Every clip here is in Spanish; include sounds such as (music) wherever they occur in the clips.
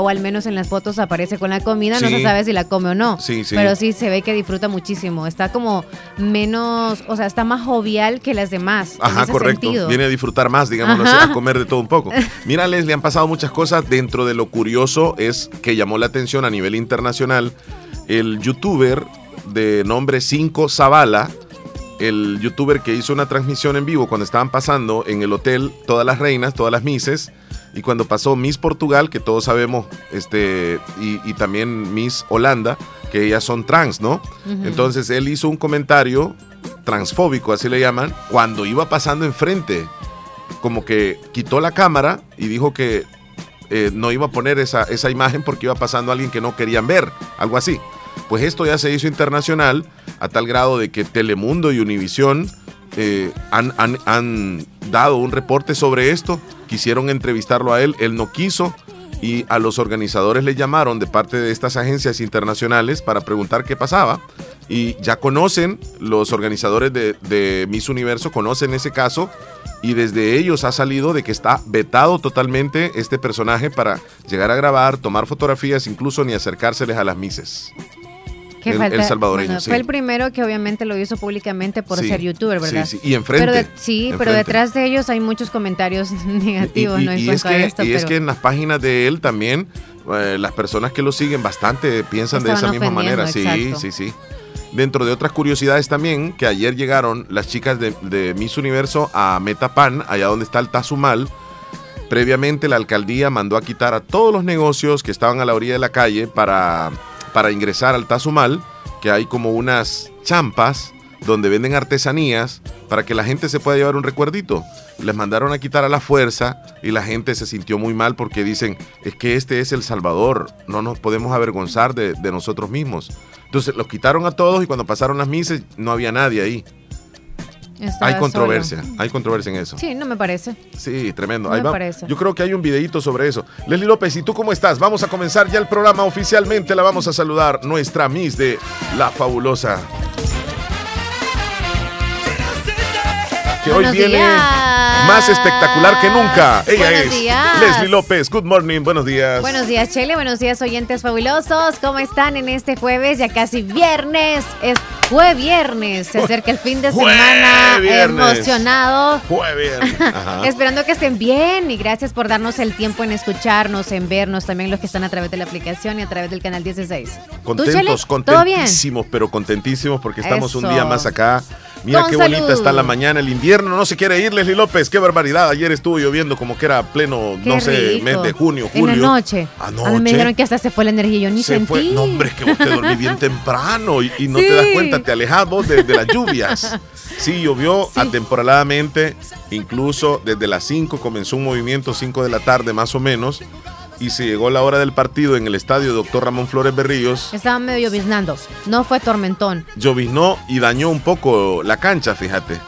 o al menos en las fotos aparece con la comida, no se sabe si la come o no. Sí, sí. Pero sí se ve que disfruta muchísimo. Está como menos, o sea, está más jovial que las demás. Ajá, correcto. Viene a disfrutar más, digamos, a comer de todo un poco. (laughs) Mira, le han pasado muchas cosas. Dentro de lo curioso es que llamó la atención a nivel internacional el youtuber de nombre 5 Zavala el youtuber que hizo una transmisión en vivo cuando estaban pasando en el hotel todas las reinas, todas las Misses, y cuando pasó Miss Portugal, que todos sabemos, este, y, también Miss Holanda, que ellas son trans, ¿no? Entonces él hizo un comentario transfóbico, así le llaman, cuando iba pasando enfrente, como que quitó la cámara y dijo que eh, no iba a poner esa, esa imagen porque iba pasando alguien que no querían ver, algo así. Pues esto ya se hizo internacional a tal grado de que Telemundo y Univisión eh, han, han, dado un reporte sobre esto, quisieron entrevistarlo a él, él no quiso y a los organizadores le llamaron de parte de estas agencias internacionales para preguntar qué pasaba y ya conocen, los organizadores de, de Miss Universo conocen ese caso y desde ellos ha salido de que está vetado totalmente este personaje para llegar a grabar, tomar fotografías, incluso ni acercárseles a las Misses el, salvadoreño. Fue el primero que obviamente lo hizo públicamente por ser youtuber, ¿verdad? Sí, sí. y enfrente. Pero sí, pero detrás de ellos hay muchos comentarios (laughs) negativos, ¿no? Y, es, que, y es que en las páginas de él también, eh, las personas que lo siguen bastante piensan de esa misma manera. Sí, sí, sí. Dentro de otras curiosidades también, que ayer llegaron las chicas de, de Miss Universo a Metapan, allá donde está el Tazumal. Previamente la alcaldía mandó a quitar a todos los negocios que estaban a la orilla de la calle para para ingresar al Tazumal, que hay como unas champas donde venden artesanías para que la gente se pueda llevar un recuerdito. Les mandaron a quitar a la fuerza y la gente se sintió muy mal porque dicen, es que este es El Salvador, no nos podemos avergonzar de, nosotros mismos. Entonces los quitaron a todos y cuando pasaron las misas no había nadie ahí hay controversia, hay controversia en eso. Sí, no me parece. Sí, tremendo. Yo creo que hay un videito sobre eso. Leslie López, ¿y tú cómo estás? Vamos a comenzar ya el programa oficialmente. La vamos a saludar, nuestra Miss de La Fabulosa. Que hoy viene más espectacular que nunca. Ella es Leslie López. Good morning, buenos días. Buenos días, Chele. Buenos días, oyentes fabulosos. ¿Cómo están en este jueves? Ya casi viernes. Es fue viernes. Se acerca el fin de semana. Emocionado. Fue viernes. (laughs) Esperando que estén bien y gracias por darnos el tiempo en escucharnos, en vernos. También los que están a través de la aplicación y a través del canal 16. Contentos, contentísimos, pero contentísimos porque estamos un día más acá Mira qué bonita está la mañana, el invierno no se quiere ir, Leslie López, qué barbaridad. Ayer estuvo lloviendo como que era pleno, no sé, mes de junio, julio. En la noche. Anoche. A mí me dijeron que hasta se fue la energía, yo ni se sentí. Fue. No, hombre, que vos te dormí bien (laughs) temprano y, no te das cuenta, te alejas vos de, las lluvias. (laughs) Sí, llovió atemporaladamente, incluso desde las 5 comenzó un movimiento, 5 de la tarde más o menos y se llegó la hora del partido en el estadio Doctor Ramón Flores Berríos. Estaba medio lloviznando, no fue tormentón. Lloviznó y dañó un poco la cancha, fíjate.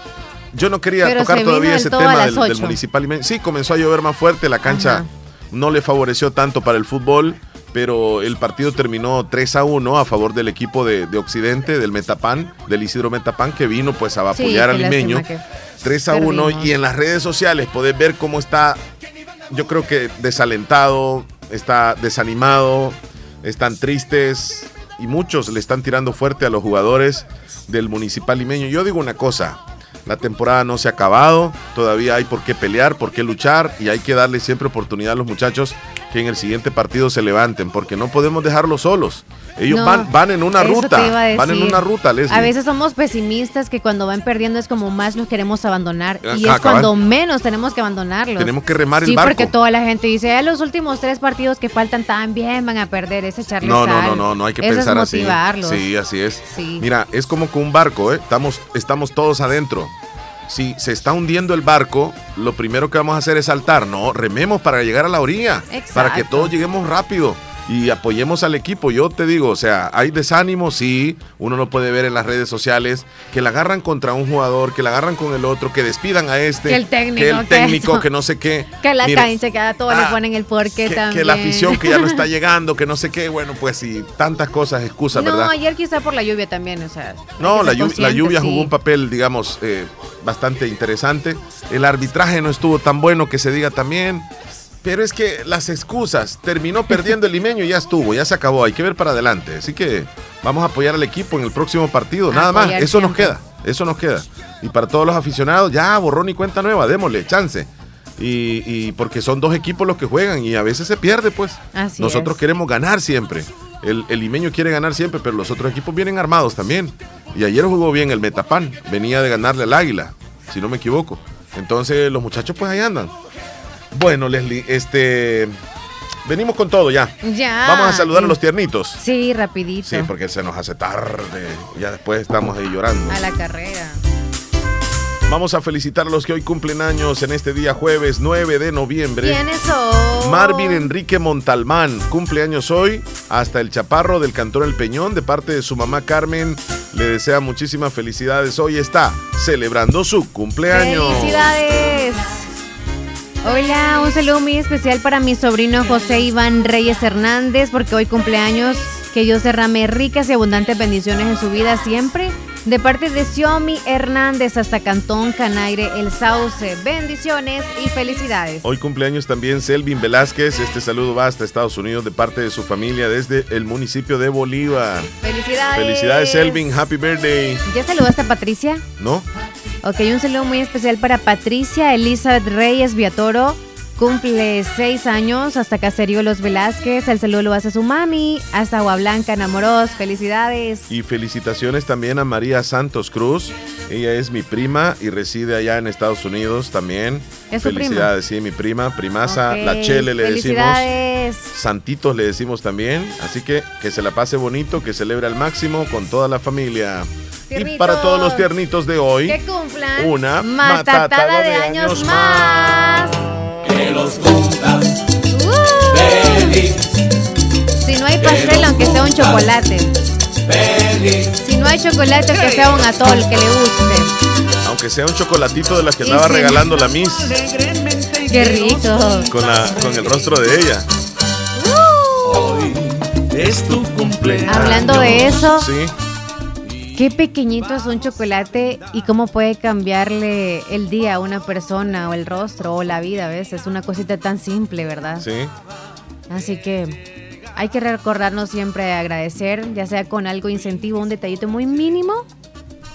Yo no quería tocar todavía ese tema del, municipal. Sí, comenzó a llover más fuerte, la cancha no le favoreció tanto para el fútbol, pero el partido terminó 3 a 1 a favor del equipo de, Occidente, del Metapan, del Isidro Metapan, que vino pues a apoyar al limeño. 3 a 1 y en las redes sociales podés ver cómo está yo creo que desalentado, está desanimado, están tristes y muchos le están tirando fuerte a los jugadores del Municipal Limeño. Yo digo una cosa, la temporada no se ha acabado, todavía hay por qué pelear, por qué luchar y hay que darle siempre oportunidad a los muchachos que en el siguiente partido se levanten, porque no podemos dejarlos solos. Ellos van, van en una ruta, van en una ruta, A veces somos pesimistas que cuando van perdiendo es como más los queremos abandonar y es cuando menos tenemos que abandonarlos. Tenemos que remar el barco. Sí, porque toda la gente dice, eh, los últimos tres partidos que faltan también van a perder, es echarles no, No, no, no, no hay que pensar así. Sí, así es. Mira, es como que un barco, ¿eh? Estamos, estamos todos adentro si se está hundiendo el barco, lo primero que vamos a hacer es saltar. No, rememos para llegar a la orilla, para que todos lleguemos rápido y apoyemos al equipo. Yo te digo, o sea, hay desánimo, sí, uno lo puede ver en las redes sociales, que la agarran contra un jugador, que la agarran con el otro, que despidan a este, que el técnico, que, el técnico, que, no sé qué. (laughs) Que la cancha, que a todos le ah, ponen el porqué que, también. Que la afición que ya no está (laughs) llegando, que no sé qué, bueno, pues sí, tantas cosas, excusas, ¿verdad? No, ayer quizá por la lluvia también, o sea. No, la lluvia, la lluvia jugó un papel, digamos, eh, bastante interesante. El arbitraje no estuvo tan bueno que se diga también. Pero es que las excusas, terminó perdiendo el limeño y ya estuvo, ya se acabó, hay que ver para adelante. Así que vamos a apoyar al equipo en el próximo partido, nada más, eso nos queda, eso nos queda. Y para todos los aficionados, ya borrón y cuenta nueva, démosle, chance. Y, porque son dos equipos los que juegan y a veces se pierde, pues. Nosotros queremos ganar siempre. El, el, limeño quiere ganar siempre, pero los otros equipos vienen armados también. Y ayer jugó bien el Metapan, venía de ganarle al Águila, si no me equivoco. Entonces los muchachos pues ahí andan. Bueno, Leslie, este... Venimos con todo ya. Ya. Vamos a saludar a los tiernitos. Sí, rapidito. Sí, porque se nos hace tarde. Ya después estamos ahí llorando. A la carrera. Vamos a felicitar a los que hoy cumplen años en este día jueves 9 de noviembre. ¿Quiénes son? Marvin Enrique Montalmán, cumpleaños hoy. Hasta el chaparro del Cantón El Peñón, de parte de su mamá Carmen, le desea muchísimas felicidades. Hoy está celebrando su cumpleaños. ¡Felicidades! Hola, un saludo muy especial para mi sobrino José Iván Reyes Hernández, porque hoy cumpleaños. Que Dios derrame ricas y abundantes bendiciones en su vida siempre de parte de Xiomi Hernández hasta Cantón Canaire El Sauce. Bendiciones y felicidades. Hoy cumpleaños también Selvin Velázquez. Este saludo va hasta Estados Unidos de parte de su familia desde el municipio de Bolívar. Felicidades. Felicidades Selvin, happy birthday. ¿Ya saludaste a Patricia? No. Ok, un saludo muy especial para Patricia Elizabeth Reyes Viatoro Cumple seis años hasta Caserío Los Velázquez. El saludo lo hace su mami. Hasta Agua Blanca, enamoros. Felicidades. Y felicitaciones también a María Santos Cruz. Ella es mi prima y reside allá en Estados Unidos también. ¿Es Felicidades, sí, mi prima, primaza, la Chele le decimos. Santitos le decimos también. Así que que se la pase bonito, que celebre al máximo con toda la familia. Y para todos los tiernitos de hoy, que cumplan una matatada, de, años, más que los cumplas uh. feliz. Si no hay pastel, aunque sea un chocolate. Feliz. Si no hay chocolate, que sea un atol que le guste. Aunque sea un chocolatito de las que estaba regalando la Miss. Qué rico. Con, la, con el rostro de ella. Uh. Hoy es tu cumpleaños. Hablando de eso. Sí. Qué pequeñito es un chocolate y cómo puede cambiarle el día a una persona o el rostro o la vida a veces. Una cosita tan simple, ¿verdad? Sí. Así que hay que recordarnos siempre agradecer, ya sea con algo incentivo, un detallito muy mínimo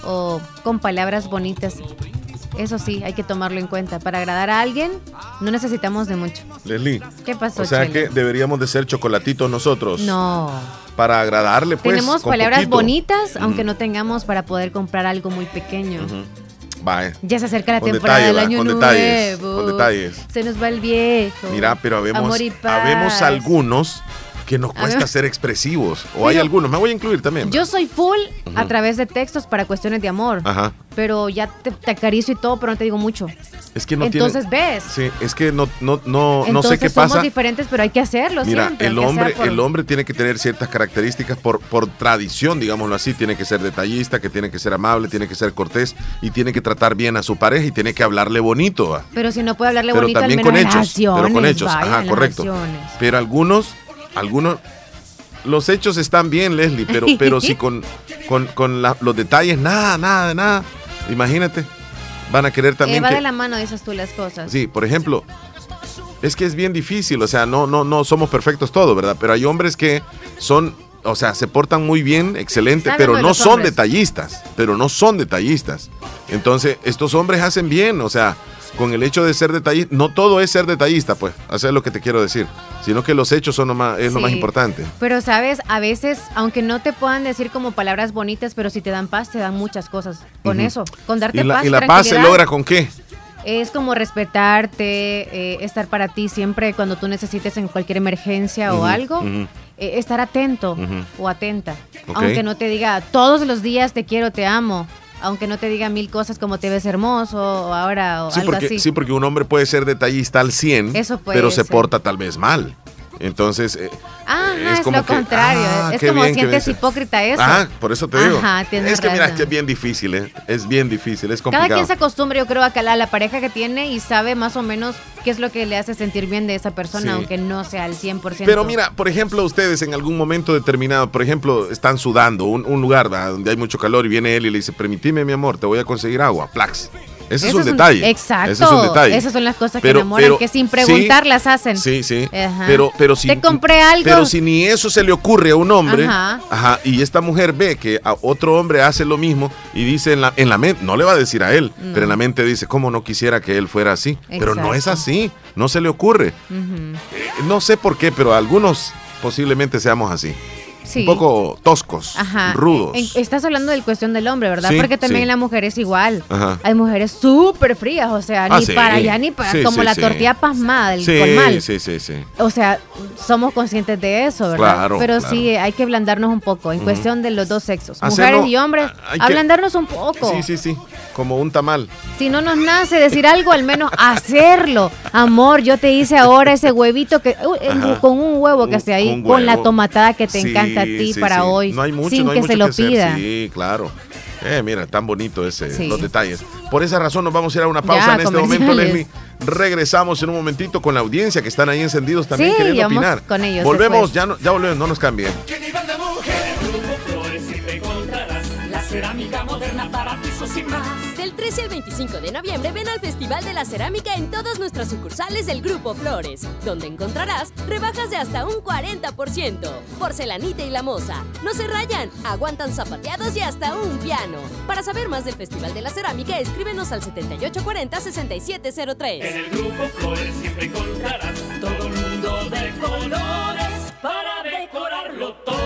o con palabras bonitas. Eso sí, hay que tomarlo en cuenta. Para agradar a alguien, no necesitamos de mucho. Leslie. ¿Qué pasó? O sea que deberíamos de ser chocolatitos nosotros. No. Para agradarle, pues. Tenemos palabras poquito. bonitas, aunque no tengamos para poder comprar algo muy pequeño. Vaya. Ya se acerca la Con temporada detalle, del año con nuevo. detalles, con detalles. Se nos va el viejo. Mira, pero habemos, habemos algunos que nos cuesta ser expresivos. O hay algunos, me voy a incluir también. Yo soy full a través de textos para cuestiones de amor. Ajá. Pero ya te, te acaricio y todo, pero no te digo mucho. Es que no Entonces tiene. ves. Sí, es que no, no, no, no sé qué somos pasa. diferentes, pero hay que hacerlo Mira, siempre. el hombre, por- el hombre tiene que tener ciertas características por, por tradición, digámoslo así. Tiene que ser detallista, que tiene que ser amable, tiene que ser cortés y tiene que tratar bien a su pareja y tiene que hablarle bonito. Pero si no puede hablarle Pero bonito, también al menos con hechos. Pero con hechos. vaya, Ajá, correcto. Pero algunos, algunos, los hechos están bien, Leslie, pero, (laughs) pero si con, con, con la- los detalles, nada, nada, nada. Imagínate, van a querer Eh, también va que. de la mano, dices tú las cosas. Sí, por ejemplo, es que es bien difícil, o sea, no, no, no somos perfectos todos, ¿verdad? Pero hay hombres que son, o sea, se portan muy bien, excelente, pero no son hombres. detallistas, pero no son detallistas. Entonces, estos hombres hacen bien, o sea, con el hecho de ser detallista, no todo es ser detallista, pues, hacer lo que te quiero decir, sino que los hechos son lo más, es lo más importante. Pero sabes, a veces, aunque no te puedan decir como palabras bonitas, pero si te dan paz, te dan muchas cosas. Con eso, con darte ¿Y la, paz. y la paz se logra con qué? Es como respetarte, eh, estar para ti siempre cuando tú necesites en cualquier emergencia o algo. eh, estar atento o atenta. Aunque no te diga todos los días te quiero, te amo. Aunque no te diga mil cosas como te ves hermoso o ahora o Sí algo porque, así. sí, porque un hombre puede ser detallista al 100, Eso puede pero se porta tal vez mal. Entonces, eh, Ajá, es, como lo que, contrario. ah, es como bien, qué sientes hipócrita eso. Ah, por eso te digo. Ajá, es que mira, que es bien difícil, ¿eh? Es bien difícil, es Cada complicado. quien se acostumbra, yo creo, a calar a la pareja que tiene y sabe más o menos qué es lo que le hace sentir bien de esa persona, Sí. aunque no sea al 100%. Pero mira, por ejemplo, ustedes en algún momento determinado, por ejemplo, están sudando, un, un lugar donde hay mucho calor y viene él y le dice, permitime mi amor, te voy a conseguir agua, plax. Ese es un detalle. exacto. Ese es un detalle. Esas son las cosas Pero- que enamoran, pero- que sin preguntar las hacen. Sí, sí. Ajá. Pero, pero si, Te compré algo. Pero si ni eso se le ocurre a un hombre, Ajá. ajá, y esta mujer ve que a otro hombre hace lo mismo y dice en la, en la mente, no le va a decir a él, No. pero en la mente dice, ¿cómo no quisiera que él fuera así? Pero no es así, no se le ocurre. Eh, No sé por qué, pero algunos posiblemente seamos así. Sí. Un poco toscos, Ajá. rudos. Estás hablando del cuestión del hombre, ¿verdad? Sí, Porque también sí. la mujer es igual. Ajá. Hay mujeres súper frías, o sea, Ah, ni para allá ni para como la tortilla pasmada del colmal. sí, sí, sí. O sea, somos conscientes de eso, ¿verdad? Claro, Pero claro. sí, hay que ablandarnos un poco en cuestión de los dos sexos, Hacerlo- mujeres y hombres, que- ablandarnos un poco. Sí, sí, sí. Como un tamal. Si no nos nace decir algo, al menos hacerlo. Amor, yo te hice ahora ese huevito que uh, con un huevo que Un- esté ahí, con la tomatada que te Sí, a ti sí, para sí. hoy, No hay mucho, sin no hay que mucho se lo hacer. pida. Sí, claro. Eh, mira, tan bonito ese, Sí. los detalles. Por esa razón nos vamos a ir a una pausa Ya, en este momento. Leslie. Regresamos en un momentito con la audiencia que están ahí encendidos también queriendo opinar. con ellos Volvemos, después. ya, no, ya volvemos, no nos cambien. 13 al 25 de noviembre ven al Festival de la Cerámica en todas nuestras sucursales del Grupo Flores, donde encontrarás rebajas de hasta un 40%. Porcelanita y la moza. No se rayan, aguantan zapateados y hasta un piano. Para saber más del Festival de la Cerámica, escríbenos al 7840-6703. En el grupo Flores siempre encontrarás todo el mundo de colores para decorarlo todo.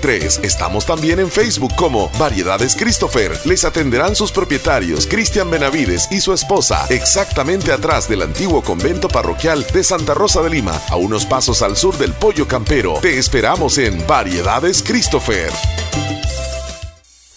7269-5083. Estamos también en Facebook como Variedades Christopher. Les atenderán sus propietarios, Cristian Benavides y su esposa, exactamente atrás del antiguo convento parroquial de Santa Rosa de Lima, a unos pasos al sur del Pollo Campero. Te esperamos en Variedades Christopher.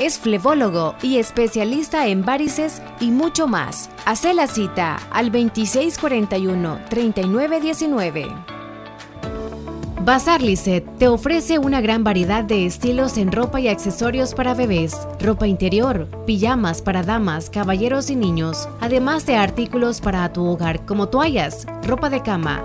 Es flebólogo y especialista en varices y mucho más. Hace la cita al 2641-3919. Bazar Lisset te ofrece una gran variedad de estilos en ropa y accesorios para bebés, ropa interior, pijamas para damas, caballeros y niños, además de artículos para tu hogar como toallas, ropa de cama,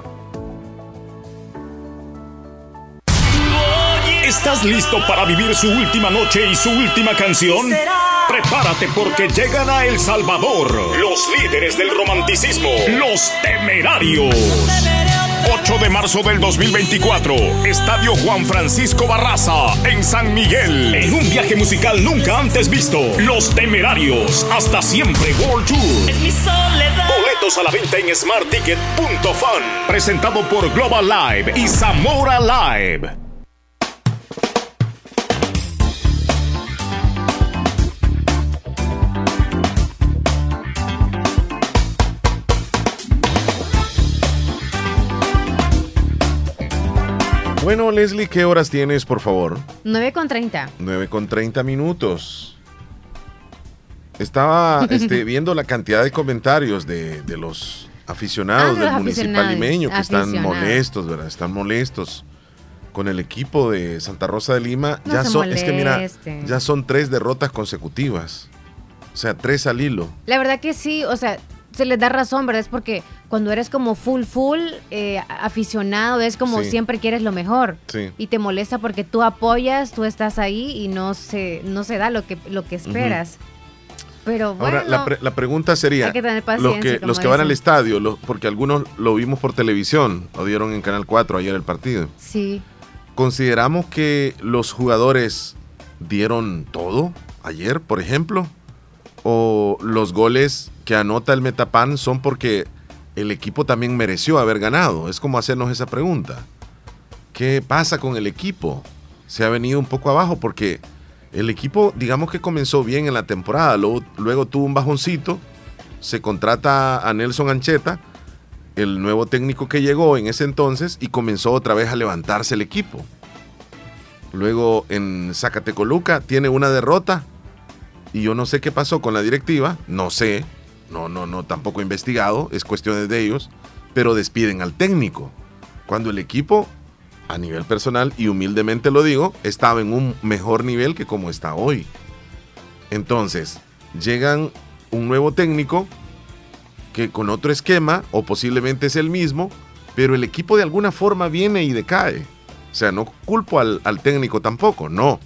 ¿Estás listo para vivir su última noche y su última canción? Prepárate porque llegan a El Salvador los líderes del romanticismo, los temerarios. 8 de marzo del 2024, Estadio Juan Francisco Barraza, en San Miguel. En un viaje musical nunca antes visto, Los Temerarios, hasta siempre World Tour. Boletos a la venta en smartticket.fan. Presentado por Global Live y Zamora Live. Bueno, Leslie, ¿qué horas tienes, por favor? 9 con 30. 9 con 30 minutos. Estaba (laughs) este, viendo la cantidad de comentarios de, de los aficionados Ah, de del los municipal aficionados, limeño que están molestos, ¿verdad? Están molestos con el equipo de Santa Rosa de Lima. No ya son, es que mira, ya son tres derrotas consecutivas. O sea, tres al hilo. La verdad que sí, o sea, se les da razón, ¿verdad? Es porque cuando eres como full, full eh, aficionado, es como Sí. siempre quieres lo mejor. Sí. Y te molesta porque tú apoyas, tú estás ahí y no se, no se da lo que, lo que esperas. Pero bueno, Ahora, la, pre- la pregunta sería, hay que tener los que, los que van al estadio, porque algunos lo vimos por televisión, lo dieron en Canal 4 ayer el partido, sí. ¿consideramos que los jugadores dieron todo ayer, por ejemplo? ¿O los goles que anota el Metapan son porque el equipo también mereció haber ganado? Es como hacernos esa pregunta. ¿Qué pasa con el equipo? Se ha venido un poco abajo porque el equipo, digamos que comenzó bien en la temporada, luego, luego tuvo un bajoncito, se contrata a Nelson Ancheta, el nuevo técnico que llegó en ese entonces, y comenzó otra vez a levantarse el equipo. Luego en Zacatecoluca tiene una derrota y yo no sé qué pasó con la directiva, no sé, no, no, no, tampoco investigado, es cuestión de ellos, pero despiden al técnico. Cuando el equipo, a nivel personal, y humildemente lo digo, estaba en un mejor nivel que como está hoy. Entonces, llegan un nuevo técnico que con otro esquema, o posiblemente es el mismo, pero el equipo de alguna forma viene y decae. O sea, no culpo al, al técnico tampoco, no.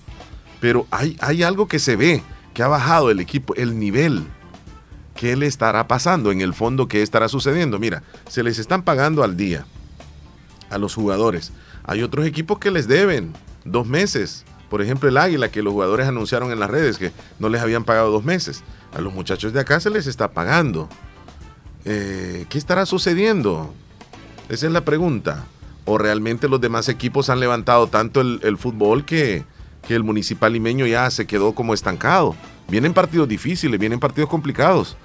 Pero hay, hay algo que se ve, que ha bajado el equipo, el nivel. ¿Qué le estará pasando? En el fondo, ¿qué estará sucediendo? Mira, se les están pagando al día a los jugadores. Hay otros equipos que les deben dos meses. Por ejemplo, el Águila, que los jugadores anunciaron en las redes que no les habían pagado dos meses. A los muchachos de acá se les está pagando. Eh, ¿Qué estará sucediendo? Esa es la pregunta. ¿O realmente los demás equipos han levantado tanto el, fútbol que, que el municipal limeño ya se quedó como estancado? Vienen partidos difíciles, vienen partidos complicados.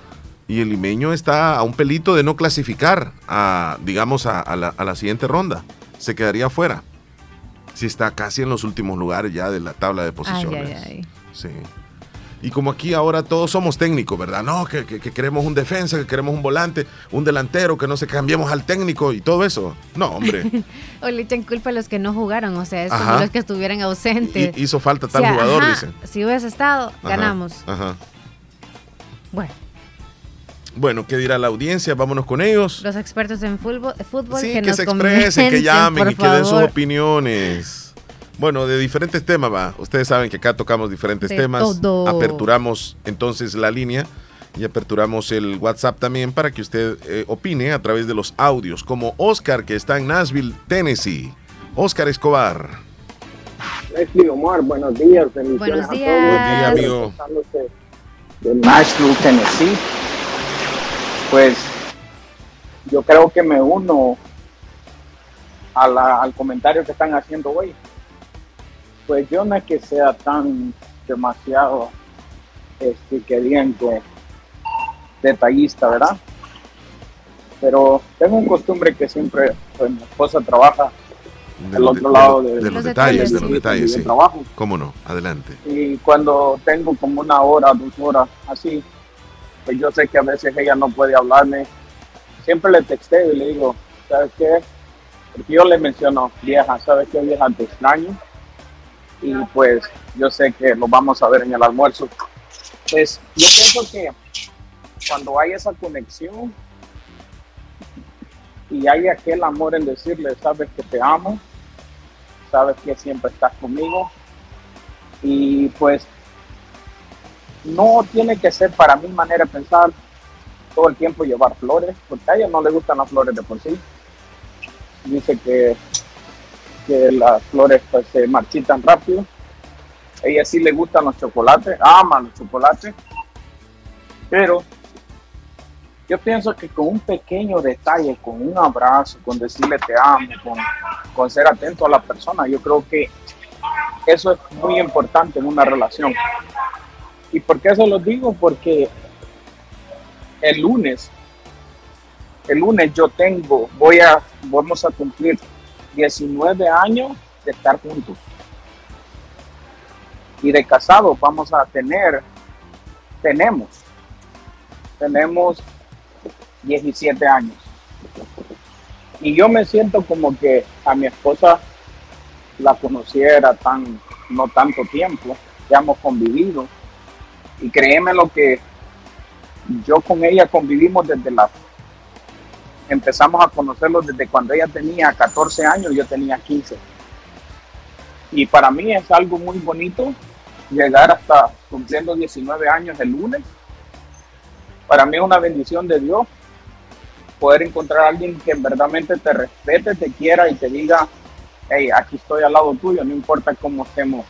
Y el limeño está a un pelito de no clasificar a, digamos, a, a la, a la siguiente ronda. Se quedaría fuera. Si está casi en los últimos lugares ya de la tabla de posiciones. ay, ay. Sí. Y como aquí ahora todos somos técnicos, ¿verdad? No, que, que- que queremos un defensa, que queremos un volante, un delantero, que no se cambiemos al técnico y todo eso. No, hombre. (laughs) O le echan culpa a los que no jugaron, o sea, es como los que estuvieran ausentes. Hi- hizo falta O tal sea, jugador, ajá, dicen. Si hubiese estado, Ajá, ganamos. Ajá. Bueno, Bueno, ¿qué dirá la audiencia? Vámonos con ellos. los expertos en fútbol, fútbol Sí, que, que, nos se expresen, que llamen y que den sus opiniones. Bueno, de diferentes temas va. Ustedes saben que acá tocamos diferentes De temas. todo. Aperturamos entonces la línea y aperturamos el WhatsApp también para que usted eh, opine a través de los audios, como Oscar que está en Nashville, Tennessee. Oscar Escobar. Leslie Omar, buenos días. Buenos a todos. días. Buen día, amigo. De Nashville, Tennessee. Pues yo creo que me uno a la- al comentario que están haciendo hoy. Pues yo no es que sea tan demasiado, este, que digan que detallista, ¿verdad? Pero tengo un costumbre que siempre, pues mi esposa trabaja De al los otro de- lado de, de, de Los los detalles, de los de- detalles, de sí. trabajo. ¿Cómo no? Adelante. Y cuando tengo como una hora, dos horas así, pues yo sé que a veces ella no puede hablarme. Siempre le texteo y le digo, ¿sabes qué? Porque yo le menciono, vieja, ¿sabes qué, vieja? Te extraño. Y pues yo sé que lo vamos a ver en el almuerzo. Pues yo pienso que cuando hay esa conexión y hay aquel amor en decirle, sabes que te amo, sabes que siempre estás conmigo, y pues no tiene que ser para mi manera de pensar todo el tiempo llevar flores, porque a ella no le gustan las flores de por sí. Dice que, que las flores pues se marchitan rápido. A ella sí le gustan los chocolates, ama los chocolates, pero yo pienso que con un pequeño detalle, con un abrazo, con decirle te amo, con, con ser atento a la persona, yo creo que eso es muy importante en una relación. ¿Y por qué se lo digo? Porque el lunes, el lunes yo tengo, voy a, vamos a cumplir 19 años de estar juntos. Y de casados vamos a tener tenemos, tenemos 17 años. Y yo me siento como que a mi esposa la conociera tan, no tanto tiempo, ya hemos convivido. Y créeme lo que yo con ella convivimos desde la empezamos a conocerlo desde cuando ella tenía 14 años, yo tenía 15. Y para mí es algo muy bonito llegar hasta cumpliendo 19 años el lunes. Para mí es una bendición de Dios poder encontrar a alguien que verdaderamente te respete, te quiera y te diga, hey, aquí estoy al lado tuyo, no importa cómo estemos,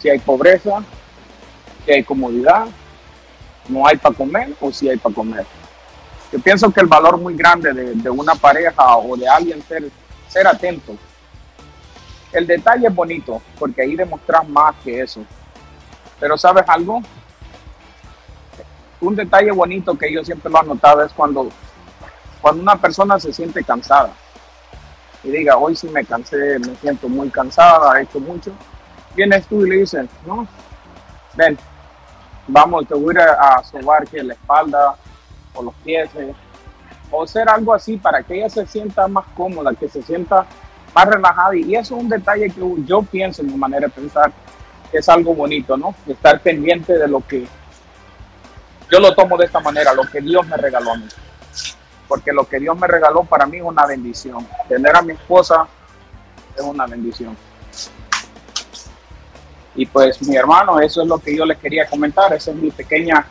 si hay pobreza, si hay comodidad, no hay para comer o si hay para comer. Yo pienso que el valor muy grande de, una pareja o de alguien ser, ser atento. El detalle es bonito porque ahí demostras más que eso. Pero sabes algo? Un detalle bonito que yo siempre lo he notado es cuando, cuando una persona se siente cansada y diga, hoy sí me cansé, me siento muy cansada, he hecho mucho. Vienes tú y le dices, no, ven, vamos, te voy a, a sobar que la espalda o los pies, eh, o hacer algo así para que ella se sienta más cómoda, que se sienta más relajada. Y eso es un detalle que yo pienso en mi manera de pensar, es algo bonito, ¿no? Estar pendiente de lo que yo lo tomo de esta manera, lo que Dios me regaló a mí. Porque lo que Dios me regaló para mí es una bendición. Tener a mi esposa es una bendición. Y pues mi hermano, eso es lo que yo les quería comentar. Esa es mi pequeña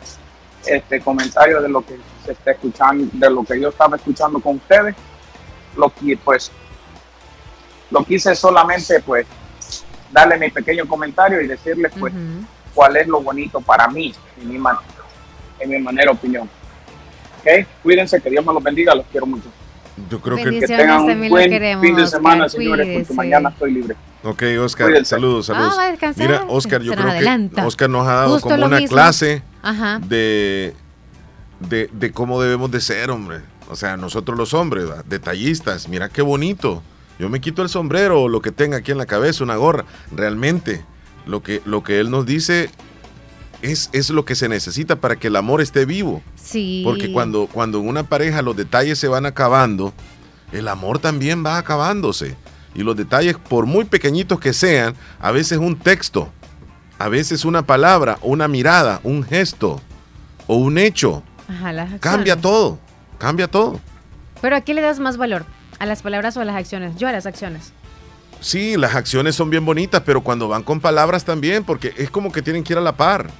este comentario de lo que se está escuchando, de lo que yo estaba escuchando con ustedes. Lo que pues lo quise solamente pues darle mi pequeño comentario y decirles pues cuál es lo bonito para mí en mi, en mi manera opinión. ¿Okay? Cuídense, que Dios me los bendiga, los quiero mucho. Yo creo que, que tengan un buen fin de semana, señores, porque mañana estoy libre. Ok, Oscar, saludos, saludos. Ah, Mira, Oscar, yo creo que Oscar nos ha dado como una clase De, de, de, cómo debemos de ser, hombre. O sea, nosotros los hombres, detallistas, mira qué bonito. Yo me quito el sombrero o lo que tenga aquí en la cabeza, una gorra. Realmente, lo que, lo que él nos dice es, es lo que se necesita para que el amor esté vivo. Sí. Porque cuando, cuando en una pareja los detalles se van acabando, el amor también va acabándose. Y los detalles, por muy pequeñitos que sean, a veces un texto, a veces una palabra, una mirada, un gesto o un hecho, cambia todo, cambia todo. Pero ¿a qué le das más valor? ¿A las palabras o a las acciones? Yo a las acciones. Sí, las acciones son bien bonitas, pero cuando van con palabras también, porque es como que tienen que ir a la par.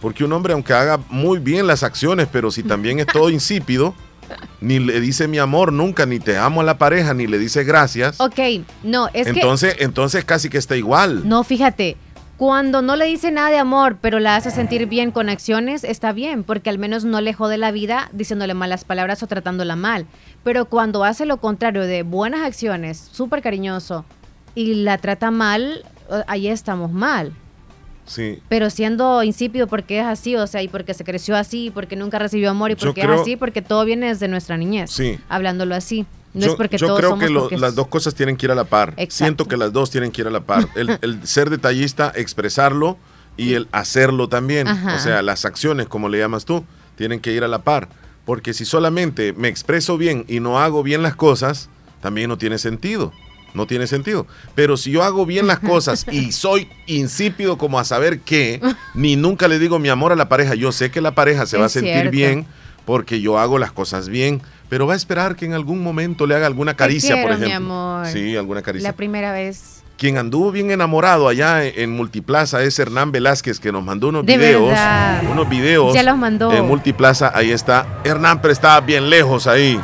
Porque un hombre, aunque haga muy bien las acciones, pero si también es todo (laughs) insípido, ni le dice mi amor nunca, ni te amo a la pareja, ni le dice gracias. Ok, no, es entonces, que... Entonces casi que está igual. No, fíjate, cuando no le dice nada de amor, pero la hace sentir bien con acciones, está bien, porque al menos no le jode la vida diciéndole malas palabras o tratándola mal. Pero cuando hace lo contrario de buenas acciones, súper cariñoso, y la trata mal, ahí estamos mal. Pero siendo insípido porque es así, o sea, y porque se creció así, porque nunca recibió amor y porque es así, porque todo viene desde nuestra niñez. Sí. Hablándolo así. No es porque yo creo que las dos cosas tienen que ir a la par. Siento que las dos tienen que ir a la par. El, (laughs) ser detallista, expresarlo y el hacerlo también. O sea, las acciones, como le llamas tú, tienen que ir a la par. Porque si solamente me expreso bien y no hago bien las cosas, también no tiene sentido no tiene sentido. Pero si yo hago bien las cosas y (laughs) soy insípido como a saber qué, ni nunca le digo mi amor a la pareja, yo sé que la pareja se va a sentir bien porque yo hago las cosas bien, pero va a esperar que en algún momento le haga alguna caricia, por ejemplo. Mi amor. Sí, alguna caricia. La primera vez. Quien anduvo bien enamorado allá en Multiplaza es Hernán Velázquez, que nos mandó unos videos. Unos videos. Ya los mandó. En Multiplaza, ahí está. Hernán, pero estaba bien lejos ahí.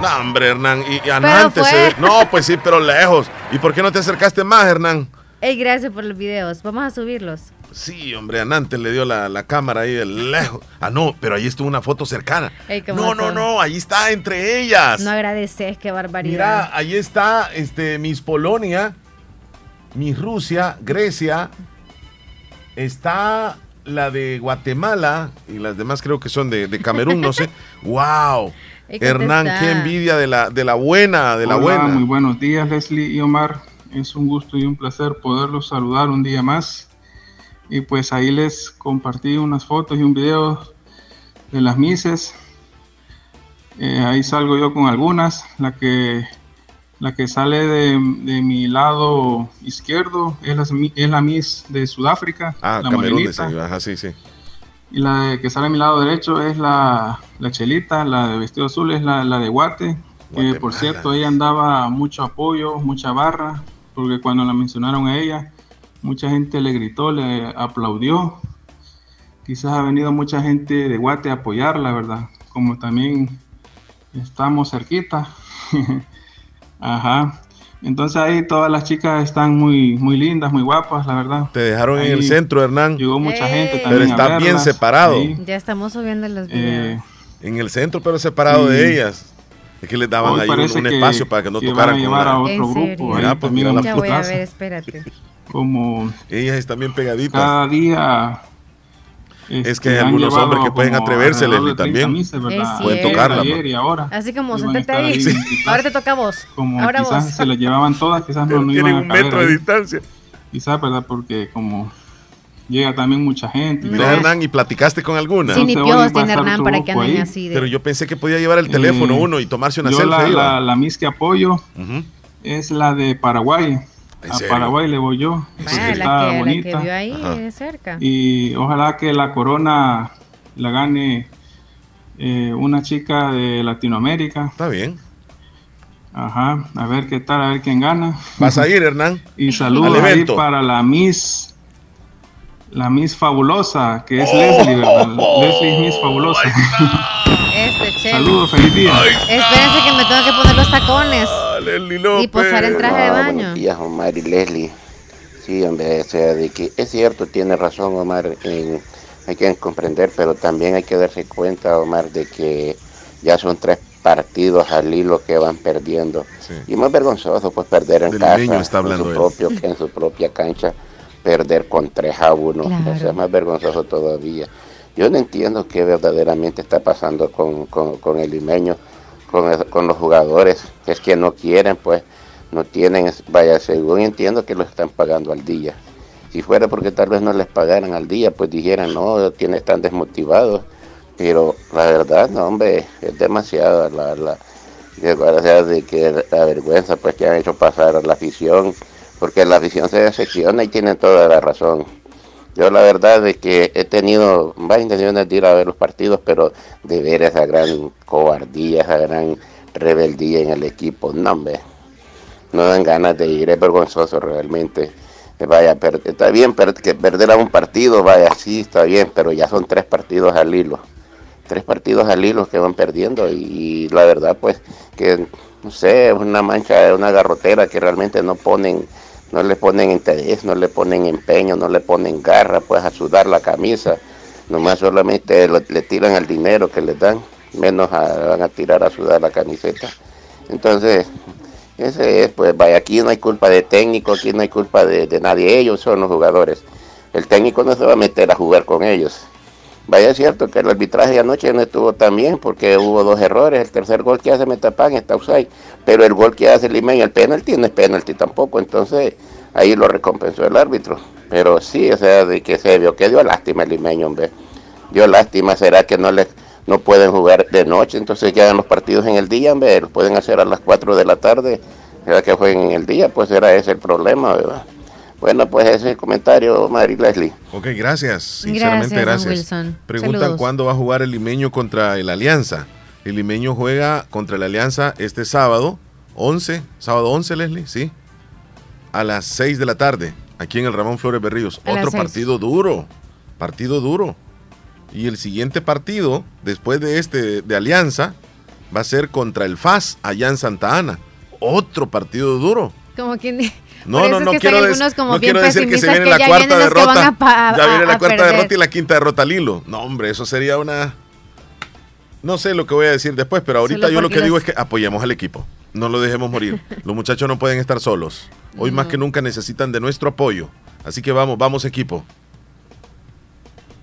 No, hombre, Hernán. Y, antes No, pues sí, pero lejos. ¿Y por qué no te acercaste más, Hernán? Ey, gracias por los videos. Vamos a subirlos. Sí, hombre, antes le dio la, cámara ahí de lejos. Ah, no, pero ahí estuvo una foto cercana. no, no, no, ahí está entre ellas. No agradeces, qué barbaridad. Mira, ahí está este, Miss Polonia, Miss Rusia, Grecia. Está la de Guatemala y las demás creo que son de, de Camerún, no sé. (laughs) ¡Wow! Hernán, qué envidia de la, de la buena, de la buena. Muy buenos días, Leslie y Omar. Es un gusto y un placer poderlos saludar un día más. y pues ahí les compartí unas fotos y un video de las mises. Eh, ahí salgo yo con algunas, la que la que sale de, mi lado izquierdo es la, es la Miss de Sudáfrica. Ah, la Camerún, Ajá, sí, sí. Y la que sale a mi lado derecho es la, la Chelita, la de vestido azul es la, la de Guate. Que por cierto, ella andaba mucho apoyo, mucha barra, porque cuando la mencionaron a ella, mucha gente le gritó, le aplaudió. Quizás ha venido mucha gente de Guate a apoyarla, ¿verdad? Como también estamos cerquita. (laughs) Ajá. Entonces ahí todas las chicas están muy, muy lindas, muy guapas, la verdad. Te dejaron en el centro, Hernán. Llegó mucha gente también. Pero está bien separado. Ya estamos subiendo los videos. Eh, en el centro, pero separado de ellas. Es que les daban ahí un, espacio para que no tocaran con a otro grupo. Mira, pues mira la Ya voy a ver, espérate. Como ellas están bien pegaditas. Cada día es que hay algunos hombres que pueden atreverse, Leslie, también. pueden tocarla. Y ahora. Así como, sentate ahí. Ahora te toca a vos. Como ahora quizás vos. se las llevaban todas, quizás no, no Tienen iban un metro de distancia. Quizás, ¿verdad? Porque como llega también mucha gente. Mira, Hernán, ¿y platicaste con alguna? Sí, ni piojos tiene Hernán para que anden así. De... Pero yo pensé que podía llevar el teléfono Eh, uno y tomarse una yo selfie. La, la, la Miss que apoyo Ujú. es la de Paraguay. ¿En A serio? Paraguay le voy yo. Ah, la, está que, la que bonita. vio ahí Ajá. de cerca. Y ojalá que la corona la gane eh, una chica de Latinoamérica. Está bien. Ajá, a ver qué tal, a ver quién gana. ¿Vas a ir, Hernán? (laughs) Y saludos Al ahí para la Miss, la Miss Fabulosa, que Oh. es Leslie, ¿verdad? Leslie es Miss Fabulosa. Este, che. saludos, feliz día. Espérense que me tengo que poner los tacones Leslie López. y posar en traje de baño. Buenos días, Omar y Leslie. Sí, hombre, o sea, de que es cierto, tiene razón, Omar, en- hay que comprender, pero también hay que darse cuenta, Omar, de que ya son tres partidos al hilo que van perdiendo. Sí. Y más vergonzoso, pues, perder en Del casa, está en, su propio, en su propia cancha, perder con 3 a 1. Claro. O sea, más vergonzoso todavía. Yo no entiendo qué verdaderamente está pasando con, con- con el limeño, con, los jugadores. Es que no quieren, pues, no tienen, vaya, según entiendo que lo están pagando al día. Si fuera porque tal vez no les pagaran al día, pues dijeran, no, tiene, están desmotivados. Pero la verdad, no, hombre, es demasiada la, la, de que la vergüenza pues que han hecho pasar a la afición, porque la afición se decepciona y tienen toda la razón. Yo la verdad es que he tenido varias intenciones de ir a ver los partidos, pero de ver esa gran cobardía, esa gran rebeldía en el equipo, no hombre, no dan ganas de ir, es vergonzoso realmente. Vaya, está bien que perder a un partido, vaya, sí, está bien, pero ya son tres partidos al hilo. Tres partidos al hilo que van perdiendo y, la verdad, pues, que, no sé, es una mancha, una garrotera que realmente no ponen, no le ponen interés, no le ponen empeño, no le ponen garra, pues, a sudar la camisa. Nomás solamente le tiran el dinero que les dan, menos a- van a tirar a sudar la camiseta. Entonces, ese es, pues vaya, aquí no hay culpa de técnico, aquí no hay culpa de, de nadie, ellos son los jugadores. El técnico no se va a meter a jugar con ellos. Vaya, cierto que el arbitraje de anoche no estuvo tan bien porque hubo dos errores. El tercer gol que hace Metapan está offside, pero el gol que hace Limeño, el penalti, no es penalti tampoco. Entonces, ahí lo recompensó el árbitro. Pero sí, o sea, de que se vio que dio lástima el Limeño, hombre. Dio lástima, será que no les no pueden jugar de noche, entonces ya en los partidos en el día, hombre, lo pueden hacer a las 4 de la tarde, será que jueguen en el día, pues era ese el problema, ¿verdad? Bueno, pues ese es el comentario, Mari Leslie. Ok, gracias. Sinceramente, Gracias, gracias. Preguntan Saludos. cuándo va a jugar el limeño contra el Alianza. El limeño juega contra el Alianza este sábado, 11, sábado 11, Leslie, sí, a las 6 de la tarde, aquí en el Ramón Flores Berríos. A Otro partido duro, partido duro. Y el siguiente partido, después de este de Alianza, va a ser contra el FAS, allá en Santa Ana. Otro partido duro. Como quien di- No, no, no es que quiero, des- como no quiero decir que se viene que la cuarta derrota. a ya viene la cuarta perder. derrota y la quinta derrota al hilo. No, hombre, eso sería una. No sé lo que voy a decir después, pero ahorita Solo yo lo que digo es que apoyemos al equipo. No lo dejemos morir. Los muchachos no pueden estar solos. Hoy más que nunca necesitan de nuestro apoyo. Así que vamos, vamos equipo.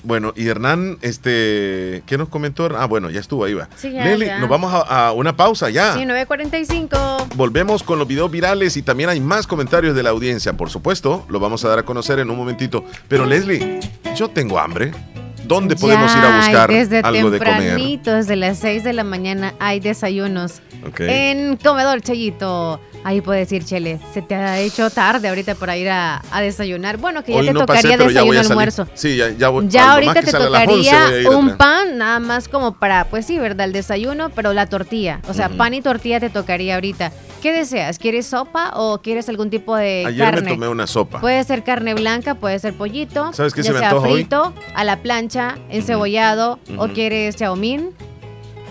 Bueno, y Hernán, este, ¿qué nos comentó? Ah, bueno, ya estuvo ahí va. Sí, ya, Leli, ya. nos vamos a, a una pausa ya. Sí, 9.45. Volvemos con los videos virales y también hay más comentarios de la audiencia, por supuesto, lo vamos a dar a conocer en un momentito. Pero Leslie, yo tengo hambre. ¿Dónde podemos ir a buscar desde algo de comer? tempranito, desde las 6 de la mañana hay desayunos. Ok. En Comedor Chayito. Ahí puedes ir, Chele. Se te ha hecho tarde ahorita para ir a, a desayunar. Bueno, que ya Hoy te no pasé, tocaría voy desayuno almuerzo. Sí, ya, ya voy. Ya ahorita te sale a las 11 voy a tocaría un pan, nada más como para, pues sí, ¿verdad? El desayuno, pero la tortilla. O sea, pan y tortilla te tocaría ahorita. ¿Qué deseas? ¿Quieres sopa o quieres algún tipo de Ayer carne? me tomé una sopa. Puede ser carne blanca, puede ser pollito. ¿Sabes qué ya se me sea antoja hoy? frito, a la plancha, encebollado, o Ujú. quieres chaomín.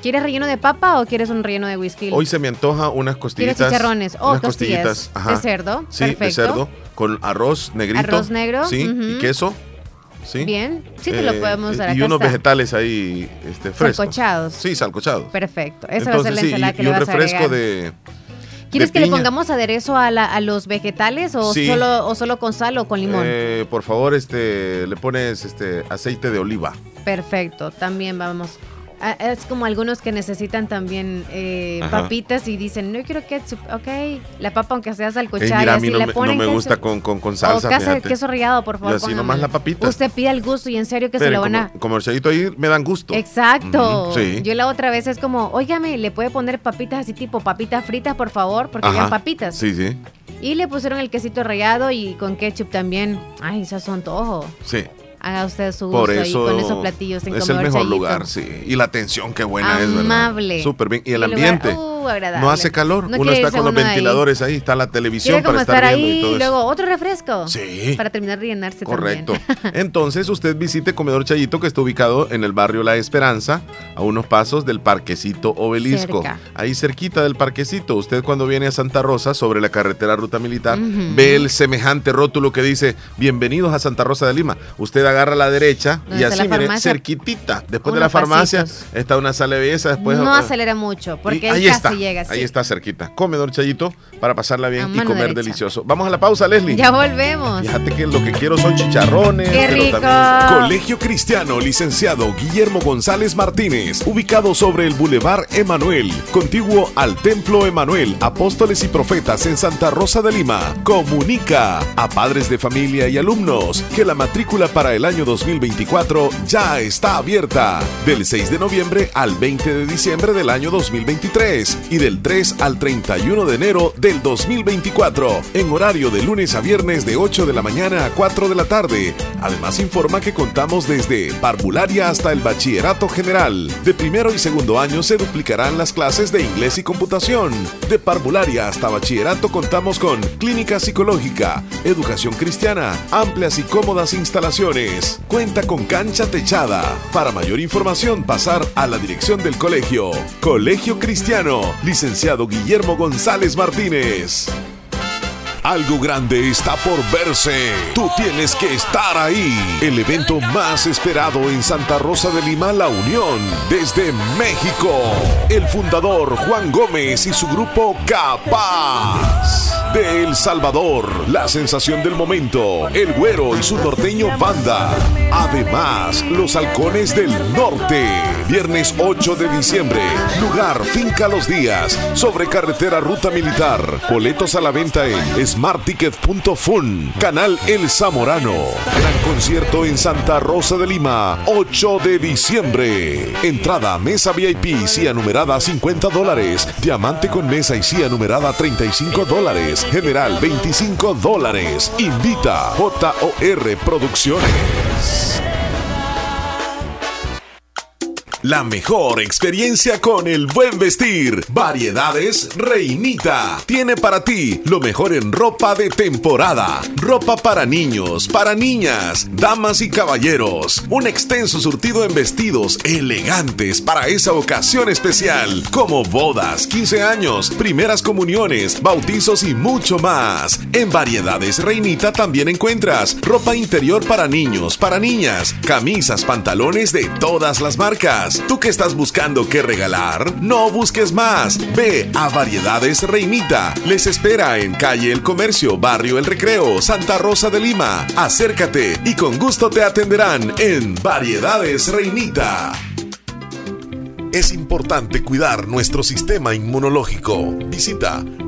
¿Quieres relleno de papa o quieres un relleno de whisky? Hoy se me antoja unas ¿Quieres costillitas. chicharrones o unas costillas costillitas, ajá. de cerdo? Sí, de Perfecto. cerdo con arroz negrito. Arroz negro, Sí, ujú. y queso. Sí. Bien, sí te lo Eh, podemos dar Y acá unos está. vegetales ahí este, frescos. Salcochados. Sí, salcochados. Perfecto. Esa va a ser la Entonces, sí, ensalada y, que y le un vas a refresco de. ¿Quieres que le pongamos aderezo a, la- a los vegetales o, Sí. solo, o solo con sal o con limón? Eh, por favor, este, le pones este aceite de oliva. Perfecto, también vamos. Ah, Es como algunos que necesitan también eh, papitas y dicen, no quiero ketchup. Ok, la papa aunque sea salcochada, y así no, le me, no ponen me queso. gusta con, con, con salsa. o casa- queso rallado, por favor. así póngame. nomás la papita. Usted pide el gusto y en serio que se lo van a... comercialito ahí me dan gusto. Exacto. Sí. Yo la otra vez es como, óigame, le puede poner papitas así tipo papitas fritas, por favor, porque Ajá. papitas. Sí, sí, Y le pusieron el quesito rallado y con ketchup también. Ay, un antojo. sí. Haga usted su gusto Por ahí eso con esos platillos en es el mejor Chayito. lugar, sí. Y la atención, qué buena es, ¿verdad? Amable. Súper bien. Y el el lugar, ambiente. Uh, agradable. no hace calor. No uno está con los ahí. ventiladores ahí. está la televisión Quiere para estar estar viendo ahí y todo eso. luego otro refresco. Sí. Para terminar de llenarse Correcto. también. (laughs) Entonces usted visite Comedor Chayito que está ubicado en el barrio La Esperanza, a unos pasos del Parquecito Obelisco. Cerca. Ahí cerquita del Parquecito. Usted cuando viene a Santa Rosa sobre la carretera Ruta Militar, ve el semejante rótulo que dice Bienvenidos a Santa Rosa de Lima. Usted agarra a la derecha ¿Dónde y está así, mire, cerquitita. Después de la farmacia pasitos. está una sala de belleza. Después no acelera mucho, porque y ahí casi llega. ahí sí. está cerquita. Comedor Chayito para pasarla bien y comer derecha. delicioso. Vamos a la pausa, Leslie. Ya volvemos. Fíjate que lo que quiero son chicharrones. ¡Qué pero rico! también- Colegio Cristiano Licenciado Guillermo González Martínez, ubicado sobre el Boulevard Emanuel, contiguo al Templo Emanuel, Apóstoles y Profetas en Santa Rosa de Lima. Comunica a padres de familia y alumnos que la matrícula para el año 2024 ya está abierta. Del 6 de noviembre al 20 de diciembre del año 2023 y del 3 al 31 de enero del 2024, en horario de lunes a viernes de 8 de la mañana a 4 de la tarde. Además informa que contamos desde parvularia hasta el bachillerato general. De primero y segundo año se duplicarán las clases de inglés y computación. De parvularia hasta bachillerato contamos con clínica psicológica, educación cristiana, amplias y cómodas instalaciones. Cuenta con cancha techada. Para mayor información pasar a la dirección del colegio. Colegio Cristiano, licenciado Guillermo González Martínez. Algo grande está por verse. Tú tienes que estar ahí. El evento más esperado en Santa Rosa de Lima, La Unión, desde México. El fundador Juan Gómez y su grupo Capaz. De El Salvador, la sensación del momento, el güero y su norteño banda. Además, los halcones del norte. Viernes 8 de diciembre. Lugar Finca Los Días. Sobre carretera Ruta Militar. Boletos a la venta en smartticket.fun. Canal El Zamorano. Gran concierto en Santa Rosa de Lima. 8 de diciembre. Entrada mesa VIP, silla numerada 50 dólares. Diamante con mesa y silla numerada 35 dólares. General 25 dólares. Invita JOR Producciones. La mejor experiencia con el buen vestir. Variedades Reinita. Tiene para ti lo mejor en ropa de temporada. Ropa para niños, para niñas, damas y caballeros. Un extenso surtido en vestidos elegantes para esa ocasión especial. Como bodas, 15 años, primeras comuniones, bautizos y mucho más. En Variedades Reinita también encuentras ropa interior para niños, para niñas, camisas, pantalones de todas las marcas ¿Tú que estás buscando qué regalar? No busques más. Ve a Variedades Reinita. Les espera en calle El Comercio, barrio El Recreo, Santa Rosa de Lima. Acércate y con gusto te atenderán en Variedades Reinita. Es importante cuidar nuestro sistema inmunológico. Visita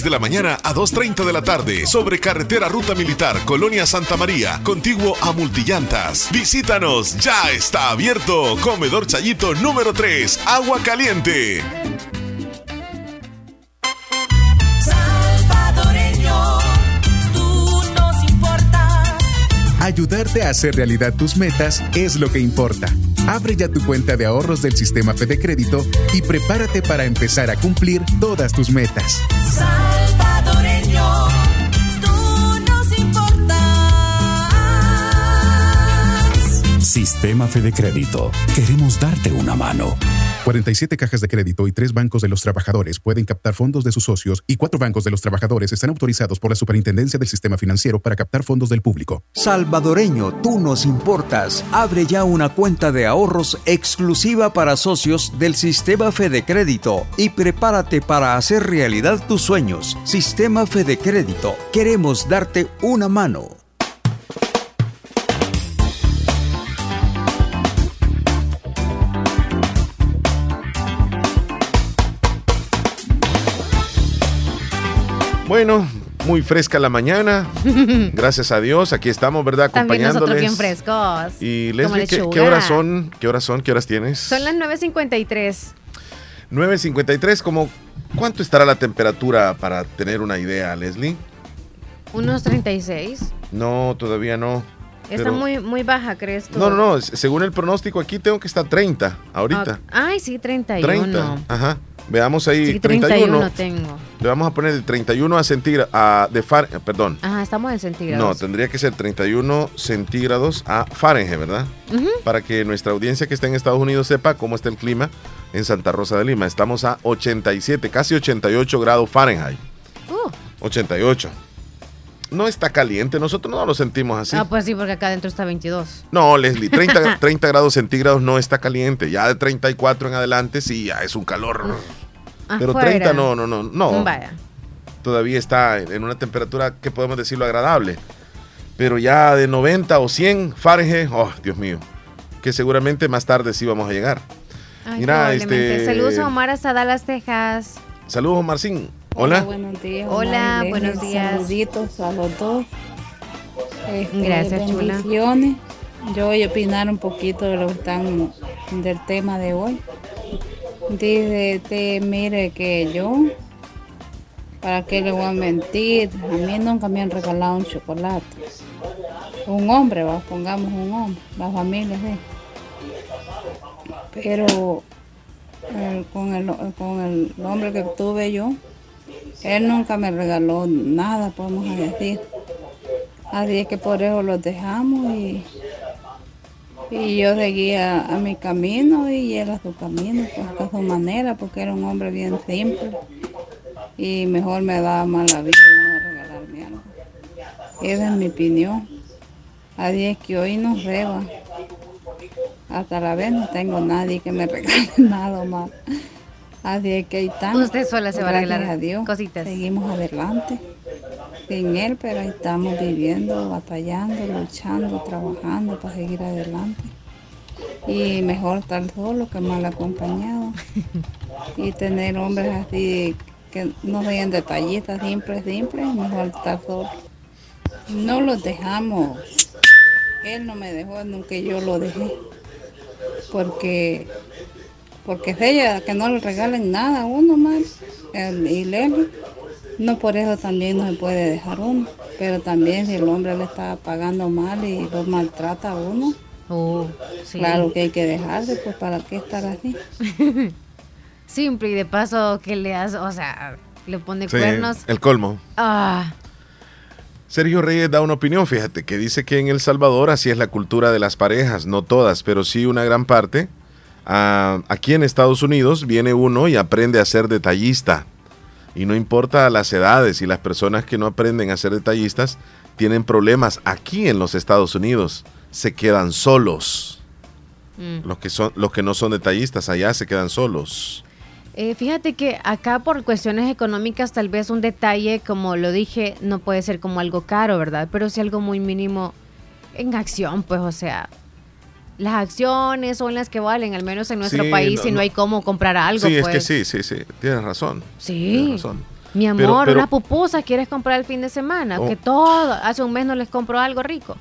de la mañana a 2.30 de la tarde sobre carretera Ruta Militar, Colonia Santa María, contiguo a Multillantas. Visítanos, ya está abierto. Comedor Chayito número 3, Agua Caliente. Salvadoreño, tú nos importas. Ayudarte a hacer realidad tus metas es lo que importa. Abre ya tu cuenta de ahorros del sistema Fede Crédito y prepárate para empezar a cumplir todas tus metas. Sistema Fede Crédito. Queremos darte una mano. 47 cajas de crédito y 3 bancos de los trabajadores pueden captar fondos de sus socios y 4 bancos de los trabajadores están autorizados por la Superintendencia del Sistema Financiero para captar fondos del público. Salvadoreño, tú nos importas. Abre ya una cuenta de ahorros exclusiva para socios del Sistema Fede Crédito y prepárate para hacer realidad tus sueños. Sistema Fede Crédito. Queremos darte una mano. Bueno, muy fresca la mañana. (laughs) Gracias a Dios, aquí estamos, ¿verdad? También nosotros bien Acompañándoles. frescos. Y Leslie, ¿qué, horas son? ¿Qué horas son? ¿Qué horas tienes? Son las 9.53. 9.53, como ¿cuánto estará la temperatura para tener una idea, Leslie? Unos 36. No, todavía no. Está Pero- muy, muy baja, ¿crees tú? No, no, no, según el pronóstico aquí tengo que estar 30 ahorita. Ah, Ay, sí, 31. 30, ajá. Veamos ahí, Sí, 31 31. tengo. Le vamos a poner de 31 a centígrados, a, de Far, eh, perdón. Ajá, estamos en centígrados. No, tendría que ser 31 centígrados a Fahrenheit, ¿verdad? Para que nuestra audiencia que está en Estados Unidos sepa cómo está el clima en Santa Rosa de Lima. Estamos a 87, casi 88 grados Fahrenheit. Uh. 88. No está caliente, nosotros no lo sentimos así. Ah, pues sí, porque acá adentro está 22. No, Leslie, 30, 30 (laughs) grados centígrados no está caliente. Ya de 34 en adelante sí, ya es un calor. Pero Afuera. 30 no, no, no, no. Vaya. Todavía está en una temperatura que podemos decirlo agradable. Pero ya de 90 o 100 Fahrenheit, oh, Dios mío. Que seguramente más tarde sí vamos a llegar. Ay, Mira, este- Saludos a Omar hasta Dallas, Texas. Saludos, Marcín. Hola. buenos días. Hola, buenos. Saluditos a los dos. Este, Gracias, chula. Yo voy a opinar un poquito de lo que están del tema de hoy. Dice, te, mire que yo, ¿para qué le voy a mentir? A mí nunca me han regalado un chocolate. Un hombre, va, pongamos un hombre, la familia, sí. Pero eh, con, el, con el hombre que tuve yo, él nunca me regaló nada, podemos decir. Así es que por eso los dejamos y, y yo seguía a mi camino y él a su camino, pues, a su manera, porque era un hombre bien simple y mejor me daba mala vida no regalarme algo. Esa es mi opinión. Así es que hoy nos reba. Hasta la vez no tengo nadie que me regale (laughs) nada más. Así es que ahí estamos. Usted sola se va a arreglar a Dios. cositas. Seguimos adelante. Sin él, pero ahí estamos viviendo, batallando, luchando, trabajando para seguir adelante. Y mejor estar solo que mal acompañado. Y tener hombres así que no sean detallistas, simples, simples, mejor estar solo. No los dejamos. Él no me dejó, nunca yo lo dejé. Porque porque es ella que no le regalen nada a uno más. Y Leli, no por eso también no se puede dejar uno. Pero también si el hombre le está pagando mal y lo maltrata a uno, Oh, sí. claro que hay que dejarle, pues para qué estar así. (laughs) Simple y de paso que le hace, o sea, le pone Sí, cuernos. el colmo. Ah, Sergio Reyes da una opinión, fíjate, que dice que en El Salvador así es la cultura de las parejas, no todas, pero sí una gran parte. Ah, aquí en Estados Unidos viene uno y aprende a ser detallista. Y no importa las edades y las personas que no aprenden a ser detallistas tienen problemas aquí en los Estados Unidos. Se quedan solos. mm. Los que, son, los que no son detallistas allá se quedan solos. Eh, fíjate que acá por cuestiones económicas tal vez un detalle, como lo dije, no puede ser como algo caro, ¿verdad? Pero sí algo muy mínimo en acción, pues, o sea, las acciones son las que valen, al menos en nuestro Sí, país, no, si no, no. hay cómo comprar algo, sí, pues. es que sí, sí, sí, tienes razón. Sí. Tienes razón. Mi amor, Pero- pero- una pupusa quieres comprar el fin de semana, Oh. que todo, hace un mes no les compro algo rico.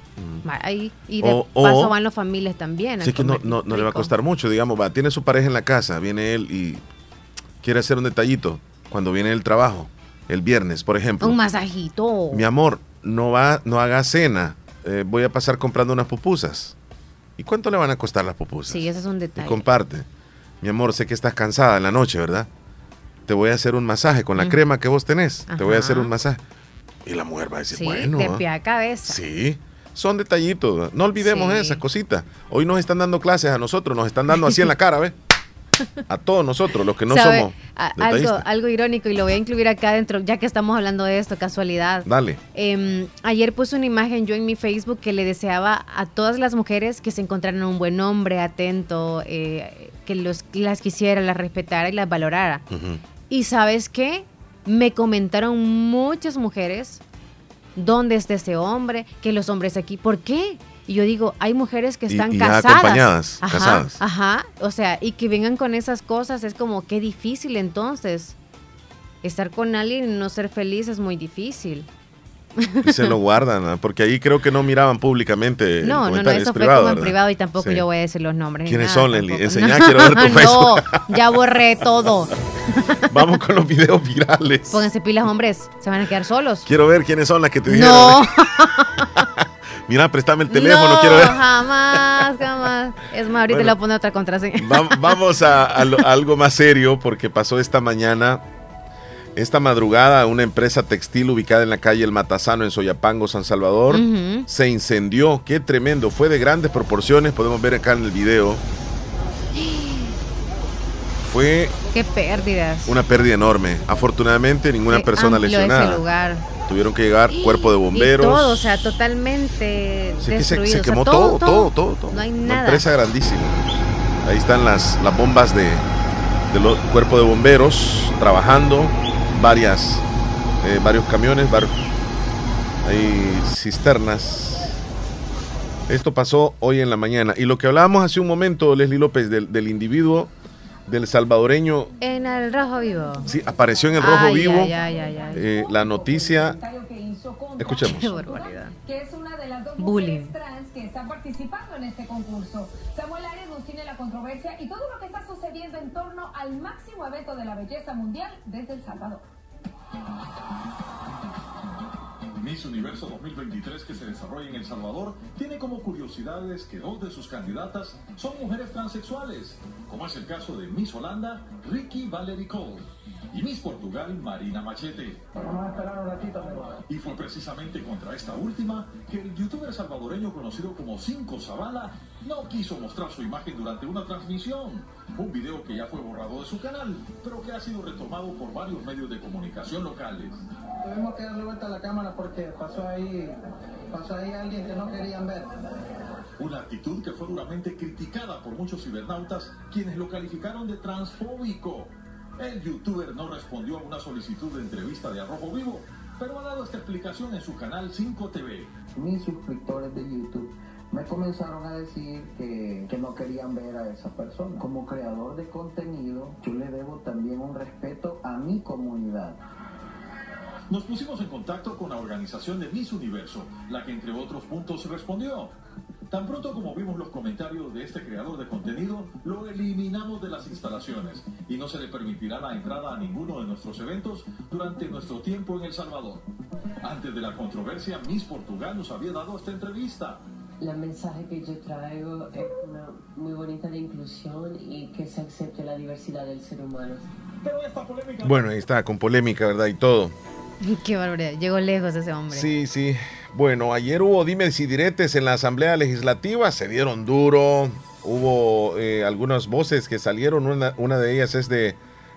Va, ahí, y de paso van las familias también. Sí, que no, no, no le va a costar mucho, digamos, va, tiene su pareja en la casa, viene él y quiere hacer un detallito cuando viene del trabajo, el viernes, por ejemplo. Un masajito. Mi amor, no va, no haga cena, eh, voy a pasar comprando unas pupusas. ¿Y cuánto le van a costar las pupusas? Sí, ese es un Y detalle. comparte. Mi amor, sé que estás cansada en la noche, ¿verdad? Te voy a hacer un masaje con la crema que vos tenés. Te voy a hacer un masaje. Y la mujer va a decir, Sí, bueno. de ah, pie a cabeza. Sí, son detallitos. No olvidemos Sí. esas cositas. Hoy nos están dando clases a nosotros, nos están dando así en la cara, ¿ves? A todos nosotros, los que no ¿Sabe? somos algo irónico y lo voy a incluir acá dentro, ya que estamos hablando de esto, casualidad. Dale. Em, ayer puse una imagen yo en mi Facebook que le deseaba a todas las mujeres que se encontraran un buen hombre, atento, eh, que los, las quisiera, las respetara y las valorara. Y sabes qué? Me comentaron muchas mujeres dónde está ese hombre, que los hombres aquí, ¿por qué? Y yo digo, hay mujeres que están y casadas. acompañadas, ajá, casadas. Ajá, o sea, y que vengan con esas cosas es como, qué difícil entonces. Estar con alguien y no ser feliz es muy difícil. Y se lo guardan, porque ahí creo que no miraban públicamente. No, no, no, eso es fue como en privado y tampoco Sí. yo voy a decir los nombres. ¿Quiénes nada son, Leslie? Enseñá, quiero ver tu No, (laughs) Facebook. ya borré todo. (laughs) Vamos con los videos virales. Pónganse pilas, hombres, se van a quedar solos. Quiero ver quiénes son las que te dijeron. No, (laughs) Mira, préstame el teléfono, no, quiero ver. jamás, jamás. Es más, ahorita Bueno. le voy a poner otra contraseña. Va- vamos a, a lo- a algo más serio porque pasó esta mañana, esta madrugada, una empresa textil ubicada en la calle El Matasano en Soyapango, San Salvador, se incendió. Qué tremendo, fue de grandes proporciones, podemos ver acá en el video. Fue Qué pérdidas. una pérdida enorme. Afortunadamente, ninguna Qué persona amplio ese lesionada. lugar. Tuvieron que llegar cuerpo de bomberos. Y todo, o sea, totalmente Sí, se, o sea, quemó todo, todo, todo, todo. No hay Una nada. empresa grandísima. Ahí están las, las bombas de, del cuerpo de bomberos trabajando. Varias, eh, varios camiones, var- hay cisternas. Esto pasó hoy en la mañana. Y lo que hablábamos hace un momento, Leslie López, del, del individuo, del salvadoreño, En el rojo vivo. sí, apareció en el rojo Ay, vivo. ay, ay, ay, ay. Eh, la noticia. (laughs) Escuchemos. Qué barbaridad. que es una de las dos Bullying. mujeres trans que están participando en este concurso. Samuel Arias nos tiene la controversia y todo lo que está sucediendo en torno al máximo evento de la belleza mundial desde El Salvador. Miss Universo 2023 que se desarrolla en El Salvador tiene como curiosidades que dos de sus candidatas son mujeres transexuales, como es el caso de Miss Holanda, Ricky Valerie Cole, y Miss Portugal, Marina Machete. Vamos a esperar un ratito, Y fue precisamente contra esta última que el youtuber salvadoreño conocido como Cinco Zavala no quiso mostrar su imagen durante una transmisión. Un video que ya fue borrado de su canal, pero que ha sido retomado por varios medios de comunicación locales. Tuvimos que darle vuelta a la cámara porque pasó ahí, pasó ahí alguien que no querían ver. Una actitud que fue duramente criticada por muchos cibernautas, quienes lo calificaron de transfóbico. El youtuber no respondió a una solicitud de entrevista de Arrojo Vivo, pero ha dado esta explicación en su canal 5TV. mis suscriptores de YouTube me comenzaron a decir que, que no querían ver a esa persona. Como creador de contenido, yo le debo también un respeto a mi comunidad. Nos pusimos en contacto con la organización de Miss Universo, la que entre otros puntos respondió. Tan pronto como vimos los comentarios de este creador de contenido, lo eliminamos de las instalaciones y no se le permitirá la entrada a ninguno de nuestros eventos durante nuestro tiempo en El Salvador. Antes de la controversia, Miss Portugal nos había dado esta entrevista. El mensaje que yo traigo es una muy bonita de inclusión y que se acepte la diversidad del ser humano. Bueno, ahí está, con polémica, ¿verdad? Y todo. (laughs) Qué barbaridad. Llegó lejos ese hombre. Sí, sí. Bueno, ayer hubo dimes y diretes en la Asamblea Legislativa, se dieron duro. Hubo eh, algunas voces que salieron, una, una de ellas es de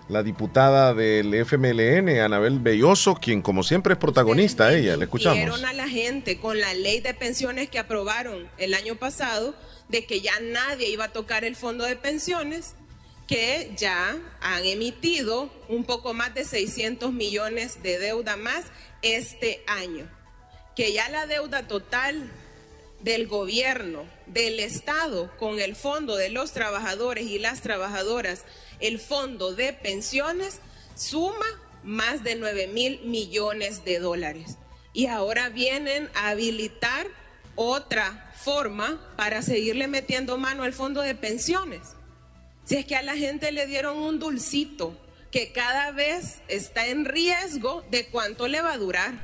la diputada del FMLN, Anabel Belloso, quien como siempre es protagonista, ella, le escuchamos. Dieron a la gente con la ley de pensiones que aprobaron el año pasado de que ya nadie iba a tocar el fondo de pensiones, que ya han emitido un poco más de 600 millones de deuda más este año, que ya la deuda total del gobierno, del Estado, con el fondo de los trabajadores y las trabajadoras, el fondo de pensiones, suma más de 9 mil millones de dólares. Y ahora vienen a habilitar otra forma para seguirle metiendo mano al fondo de pensiones. Si es que a la gente le dieron un dulcito que cada vez está en riesgo de cuánto le va a durar.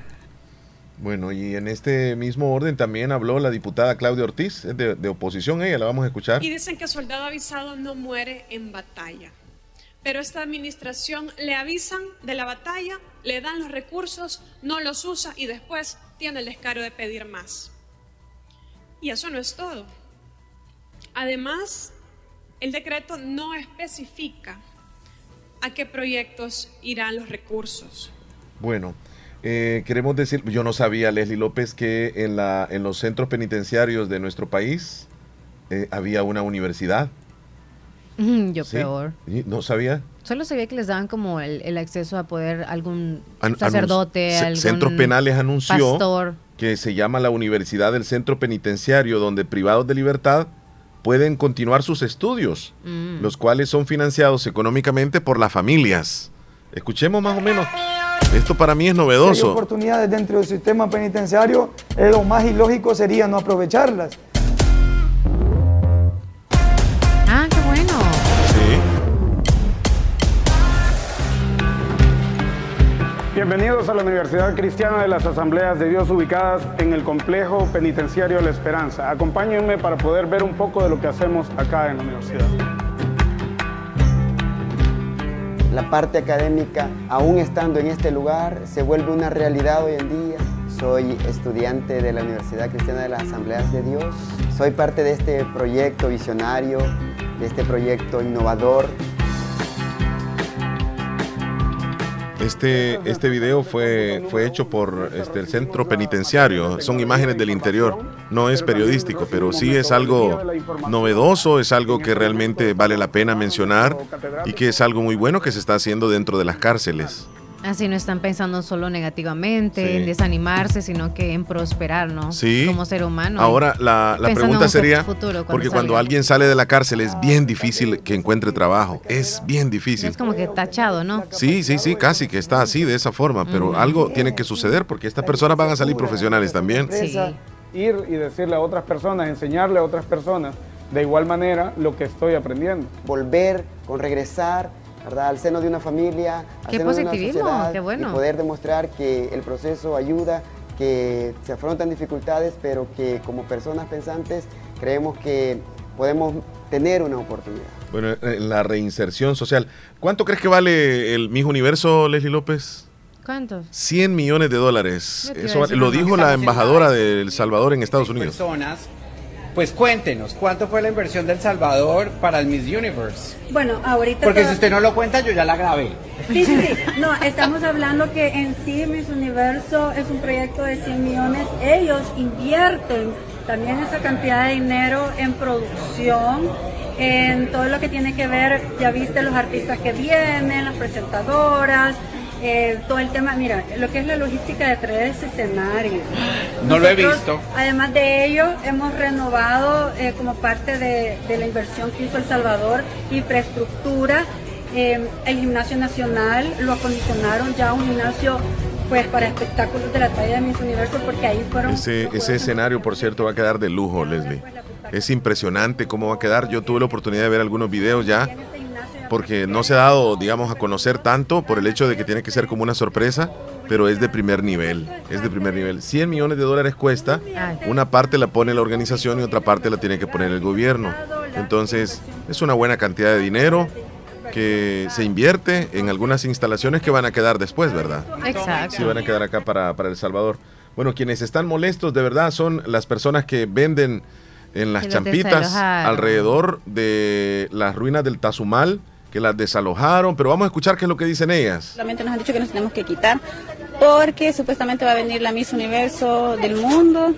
Bueno, y en este mismo orden también habló la diputada Claudia Ortiz, de, de oposición, ella la vamos a escuchar. Y dicen que soldado avisado no muere en batalla. Pero esta administración le avisan de la batalla, le dan los recursos, no los usa y después tiene el descaro de pedir más. Y eso no es todo. Además, el decreto no especifica a qué proyectos irán los recursos. Bueno, eh, queremos decir, yo no sabía, Leslie López, que en, la, en los centros penitenciarios de nuestro país eh, había una universidad. Mm, Yo ¿Sí? peor. ¿Y ¿No sabía? Solo sabía que les daban como el, el acceso a poder algún An- sacerdote, algún Centros Penales anunció pastor. que se llama la Universidad del Centro Penitenciario, donde privados de libertad pueden continuar sus estudios, Mm. los cuales son financiados económicamente por las familias. Escuchemos más o menos. Esto para mí es Si hay novedoso. oportunidades dentro del sistema penitenciario, eh, lo más ilógico sería no aprovecharlas. Bienvenidos a la Universidad Cristiana de las Asambleas de Dios ubicadas en el complejo penitenciario La Esperanza. Acompáñenme para poder ver un poco de lo que hacemos acá en la universidad. La parte académica, aún estando en este lugar, se vuelve una realidad hoy en día. Soy estudiante de la Universidad Cristiana de las Asambleas de Dios. Soy parte de este proyecto visionario, de este proyecto innovador. Este, este video fue, fue hecho por este, el centro penitenciario. Son imágenes del interior. No es periodístico, pero sí es algo novedoso, es algo que realmente vale la pena mencionar y que es algo muy bueno que se está haciendo dentro de las cárceles. Así no están pensando solo negativamente, Sí. en desanimarse, sino que en prosperar, ¿no? Sí. Como ser humano. Ahora, la, pregunta sería, futuro cuando porque cuando alguien sale de la cárcel es bien difícil que encuentre trabajo. Es bien difícil. Es como que tachado, ¿no? Sí, sí, sí, casi que está así, de esa forma, pero algo tiene que suceder porque estas personas van a salir profesionales también. Empresa, Ir y decirle a otras personas, enseñarle a otras personas de igual manera lo que estoy aprendiendo. Volver con regresar ¿verdad? al seno de una familia, al Qué seno de una positivismo, sociedad qué bueno. y poder demostrar que el proceso ayuda, que se afrontan dificultades, pero que como personas pensantes creemos que podemos tener una oportunidad. Bueno, eh, la reinserción social. ¿Cuánto crees que vale el Miss Universo, Leslie López? ¿Cuántos? 100 millones de dólares. Eso lo dijo la embajadora de El Salvador en Estados Unidos. personas, pues cuéntenos, ¿cuánto fue la inversión del Salvador para el Miss Universe? Bueno, ahorita... Porque si usted no lo cuenta, yo ya la grabé. Sí, sí, sí. No, estamos hablando que en sí Miss Universo es un proyecto de 100 millones. Ellos invierten también esa cantidad de dinero en producción, en todo lo que tiene que ver, ya viste los artistas que vienen, las presentadoras, eh, todo el tema, mira, lo que es la logística de traer ese escenario. No lo he visto. Además de ello, hemos renovado eh, como parte de, de la inversión que hizo El Salvador, infraestructura, eh, el gimnasio nacional, lo acondicionaron ya un gimnasio pues para espectáculos de la talla de Miss Universo porque ahí fueron Ese, ese escenario, por cierto, va a quedar de lujo, Leslie. Es impresionante cómo va a quedar. Yo tuve la oportunidad de ver algunos videos ya, porque no se ha dado, digamos, a conocer tanto por el hecho de que tiene que ser como una sorpresa, pero es de primer nivel. Es de primer nivel. 100 millones de dólares cuesta. Una parte la pone la organización y otra parte la tiene que poner el gobierno. Entonces, es una buena cantidad de dinero que se invierte en algunas instalaciones que van a quedar después, ¿verdad? Exacto. Sí, van a quedar acá para, para El Salvador. Bueno, quienes están molestos de verdad son las personas que venden en las champitas alrededor de las ruinas del Tazumal, que las desalojaron, pero vamos a escuchar qué es lo que dicen ellas. Solamente nos han dicho que nos tenemos que quitar porque supuestamente va a venir la Miss Universo del mundo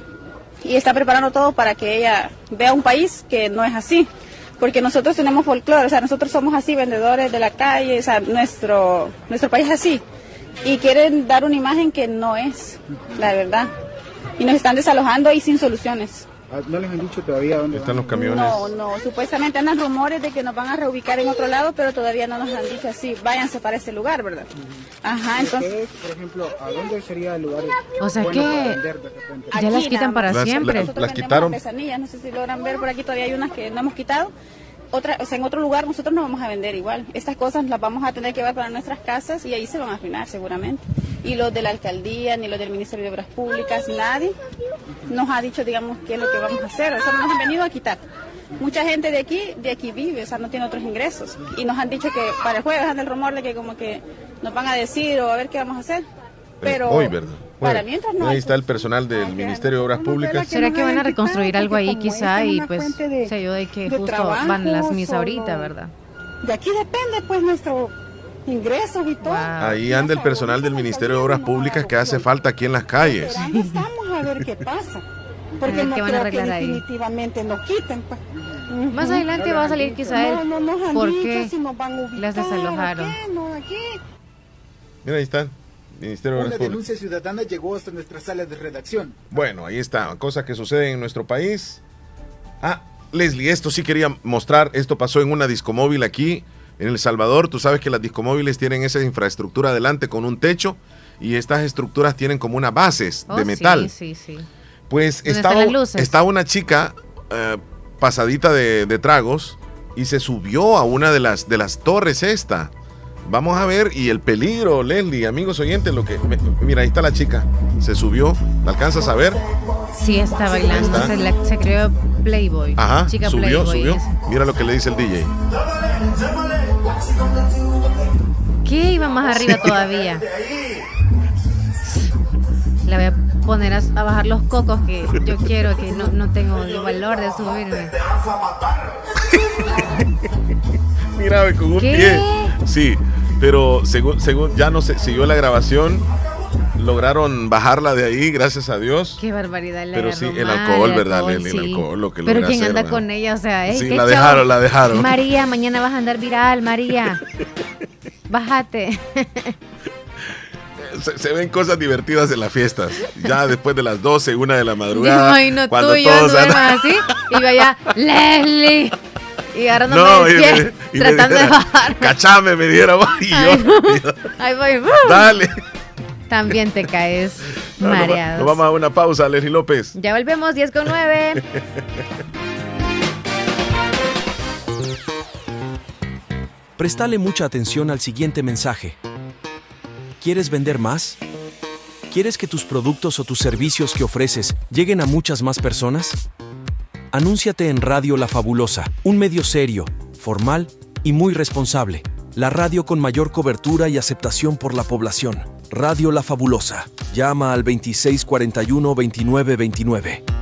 y está preparando todo para que ella vea un país que no es así. Porque nosotros tenemos folclore, o sea, nosotros somos así, vendedores de la calle, o sea, nuestro, nuestro país es así. Y quieren dar una imagen que no es, la verdad. Y nos están desalojando y sin soluciones. Ah, ¿No les han dicho todavía dónde Están los camiones. No, no, supuestamente andan rumores de que nos van a reubicar en otro lado, pero todavía no nos han dicho así, váyanse para ese lugar, ¿verdad? Ajá, entonces... Ustedes, por ejemplo, ¿a dónde sería el lugar O sea bueno que vender de ya las quitan para Las- siempre. las quitaron. no sé si logran ver por aquí todavía hay unas que no hemos quitado. Otra, o sea, en otro lugar nosotros no vamos a vender igual. Estas cosas las vamos a tener que llevar para nuestras casas y ahí se van a arruinar seguramente. Y los de la alcaldía, ni los del Ministerio de Obras Públicas, nadie nos ha dicho, digamos, qué es lo que vamos a hacer. Solo nos han venido a quitar. Mucha gente de aquí, de aquí vive, o sea, no tiene otros ingresos. Y nos han dicho que para el jueves anda el rumor de que como que nos van a decir o a ver qué vamos a hacer. Pero Eh, Hoy, ¿verdad? Para mientras no Ahí hay- está el personal del Ministerio de Obras Públicas. ¿Será que van a reconstruir algo ahí quizá? Y pues se yo de que de justo van las trabajos mis o ahorita. ¿verdad? De aquí depende pues nuestro ingresos y todo. Ahí anda el personal del Ministerio de Obras Públicas que hace falta aquí en las calles. Estamos a ver qué pasa. Porque no qué van a creo que arreglar ahí. definitivamente nos quiten. Pues. Más adelante va a salir quizá el No, no por qué si nos van a ubicar las desalojaron. qué, no, aquí. Mira, ahí está. Ministerio de Una denuncia ciudadana llegó hasta nuestra sala de redacción. Bueno, ahí está, cosas que suceden en nuestro país. Ah, Leslie, esto sí quería mostrar, esto pasó en una discomóvil aquí en El Salvador. Tú sabes que las discomóviles tienen esa infraestructura adelante con un techo y estas estructuras tienen como unas bases Oh, de metal. Sí, sí, sí. Pues estaba una chica eh, pasadita de, de tragos y se subió a una de las, de las torres esta. Vamos a ver, y el peligro, Leslie, amigos oyentes, lo que... mira, ahí está la chica. Se subió, ¿la alcanzas a ver? Sí, está bailando. Está. Se, la- se creó Playboy. Ajá, Chica subió, Playboy. subió. es. Mira lo que le dice el DJ. ¿Qué iba más arriba todavía? Le voy a poner a, a bajar los cocos que yo quiero, que no, no tengo el valor de subirme. (laughs) Mira, con un ¿Qué? pie. Sí, pero según, según ya no se siguió la grabación, lograron bajarla de ahí, gracias a Dios. Qué barbaridad. le Pero sí, el alcohol, ¿verdad, Leslie? El sí. alcohol, lo que Pero hacer, anda ¿verdad? con ella, o sea, ey, Sí, la show. dejaron, la dejaron. María, mañana vas a andar viral, María. (laughs) Bájate. Se, se ven cosas divertidas en las fiestas. Ya después de las 12, una de la madrugada. Ay, no, cuando tú y yo todos duermas andan- así. Y yo allá, Leslie. Y agarrándome No, me- y me tratando de dijera, bajar. Cachame, me diera. Y yo, Ay, no. Ahí voy. dale. También te caes No, no, mareado. Nos vamos a una pausa, Leslie López. Ya volvemos, 10 con 9. Prestale mucha atención al siguiente mensaje. ¿Quieres vender más? ¿Quieres que tus productos o tus servicios que ofreces lleguen a muchas más personas? Anúnciate en Radio La Fabulosa, un medio serio, formal y muy responsable. La radio con mayor cobertura y aceptación por la población. Radio La Fabulosa. Llama al 2641-2929.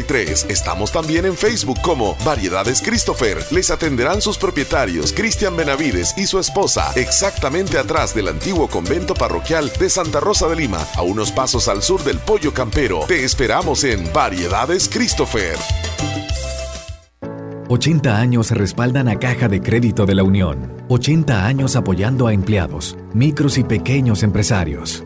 7269-5083. Estamos también en Facebook como Variedades Christopher. Les atenderán sus propietarios, Cristian Benavides y su esposa, exactamente atrás del antiguo convento parroquial de Santa Rosa de Lima, a unos pasos al sur del Pollo Campero. Te esperamos en Variedades Christopher. 80 años respaldan a Caja de Crédito de la Unión. 80 años apoyando a empleados, micros y pequeños empresarios.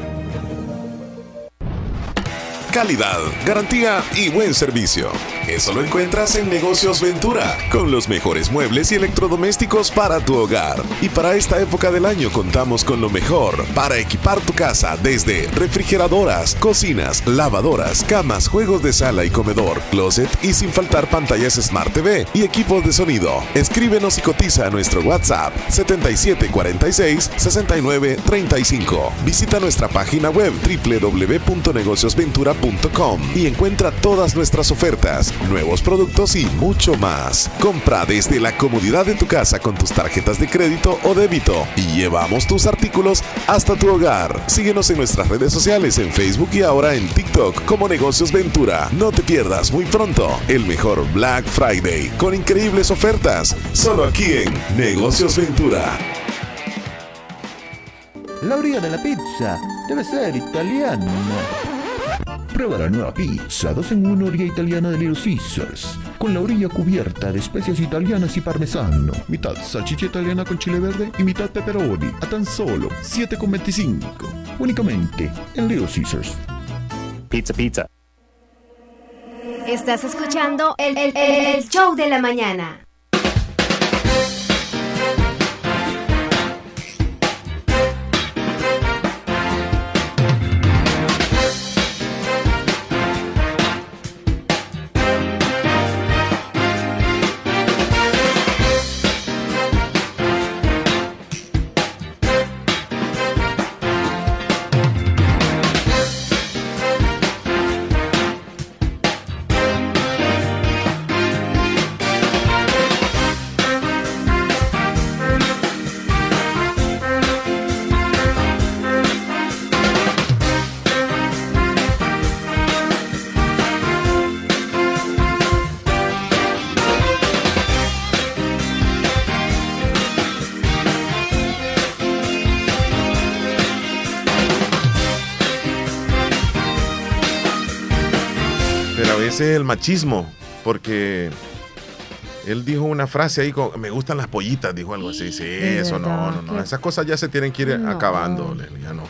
Calidad, garantía y buen servicio. Eso lo encuentras en Negocios Ventura, con los mejores muebles y electrodomésticos para tu hogar. Y para esta época del año contamos con lo mejor para equipar tu casa desde refrigeradoras, cocinas, lavadoras, camas, juegos de sala y comedor, closet y sin faltar pantallas Smart TV y equipos de sonido. Escríbenos y cotiza a nuestro WhatsApp 7746-6935. Visita nuestra página web www.negociosventura.com y encuentra todas nuestras ofertas, nuevos productos y mucho más. Compra desde la comodidad de tu casa con tus tarjetas de crédito o débito y llevamos tus artículos hasta tu hogar. Síguenos en nuestras redes sociales en Facebook y ahora en TikTok como Negocios Ventura. No te pierdas muy pronto el mejor Black Friday con increíbles ofertas, solo aquí en Negocios Ventura. La orilla de la pizza debe ser italiana. Prueba la nueva pizza 2 en 1 orilla italiana de Little Caesars. Con la orilla cubierta de especias italianas y parmesano. Mitad salchicha italiana con chile verde y mitad pepperoni. A tan solo 7,25. Únicamente en Little Caesars. Pizza, pizza. Estás escuchando el, el- el- el show de la mañana. El machismo, porque él dijo una frase ahí, con, me gustan las pollitas, dijo algo así. Sí, eso no, verdad, no, no. Esas cosas ya se tienen que ir No. acabando, Leslie, ya no.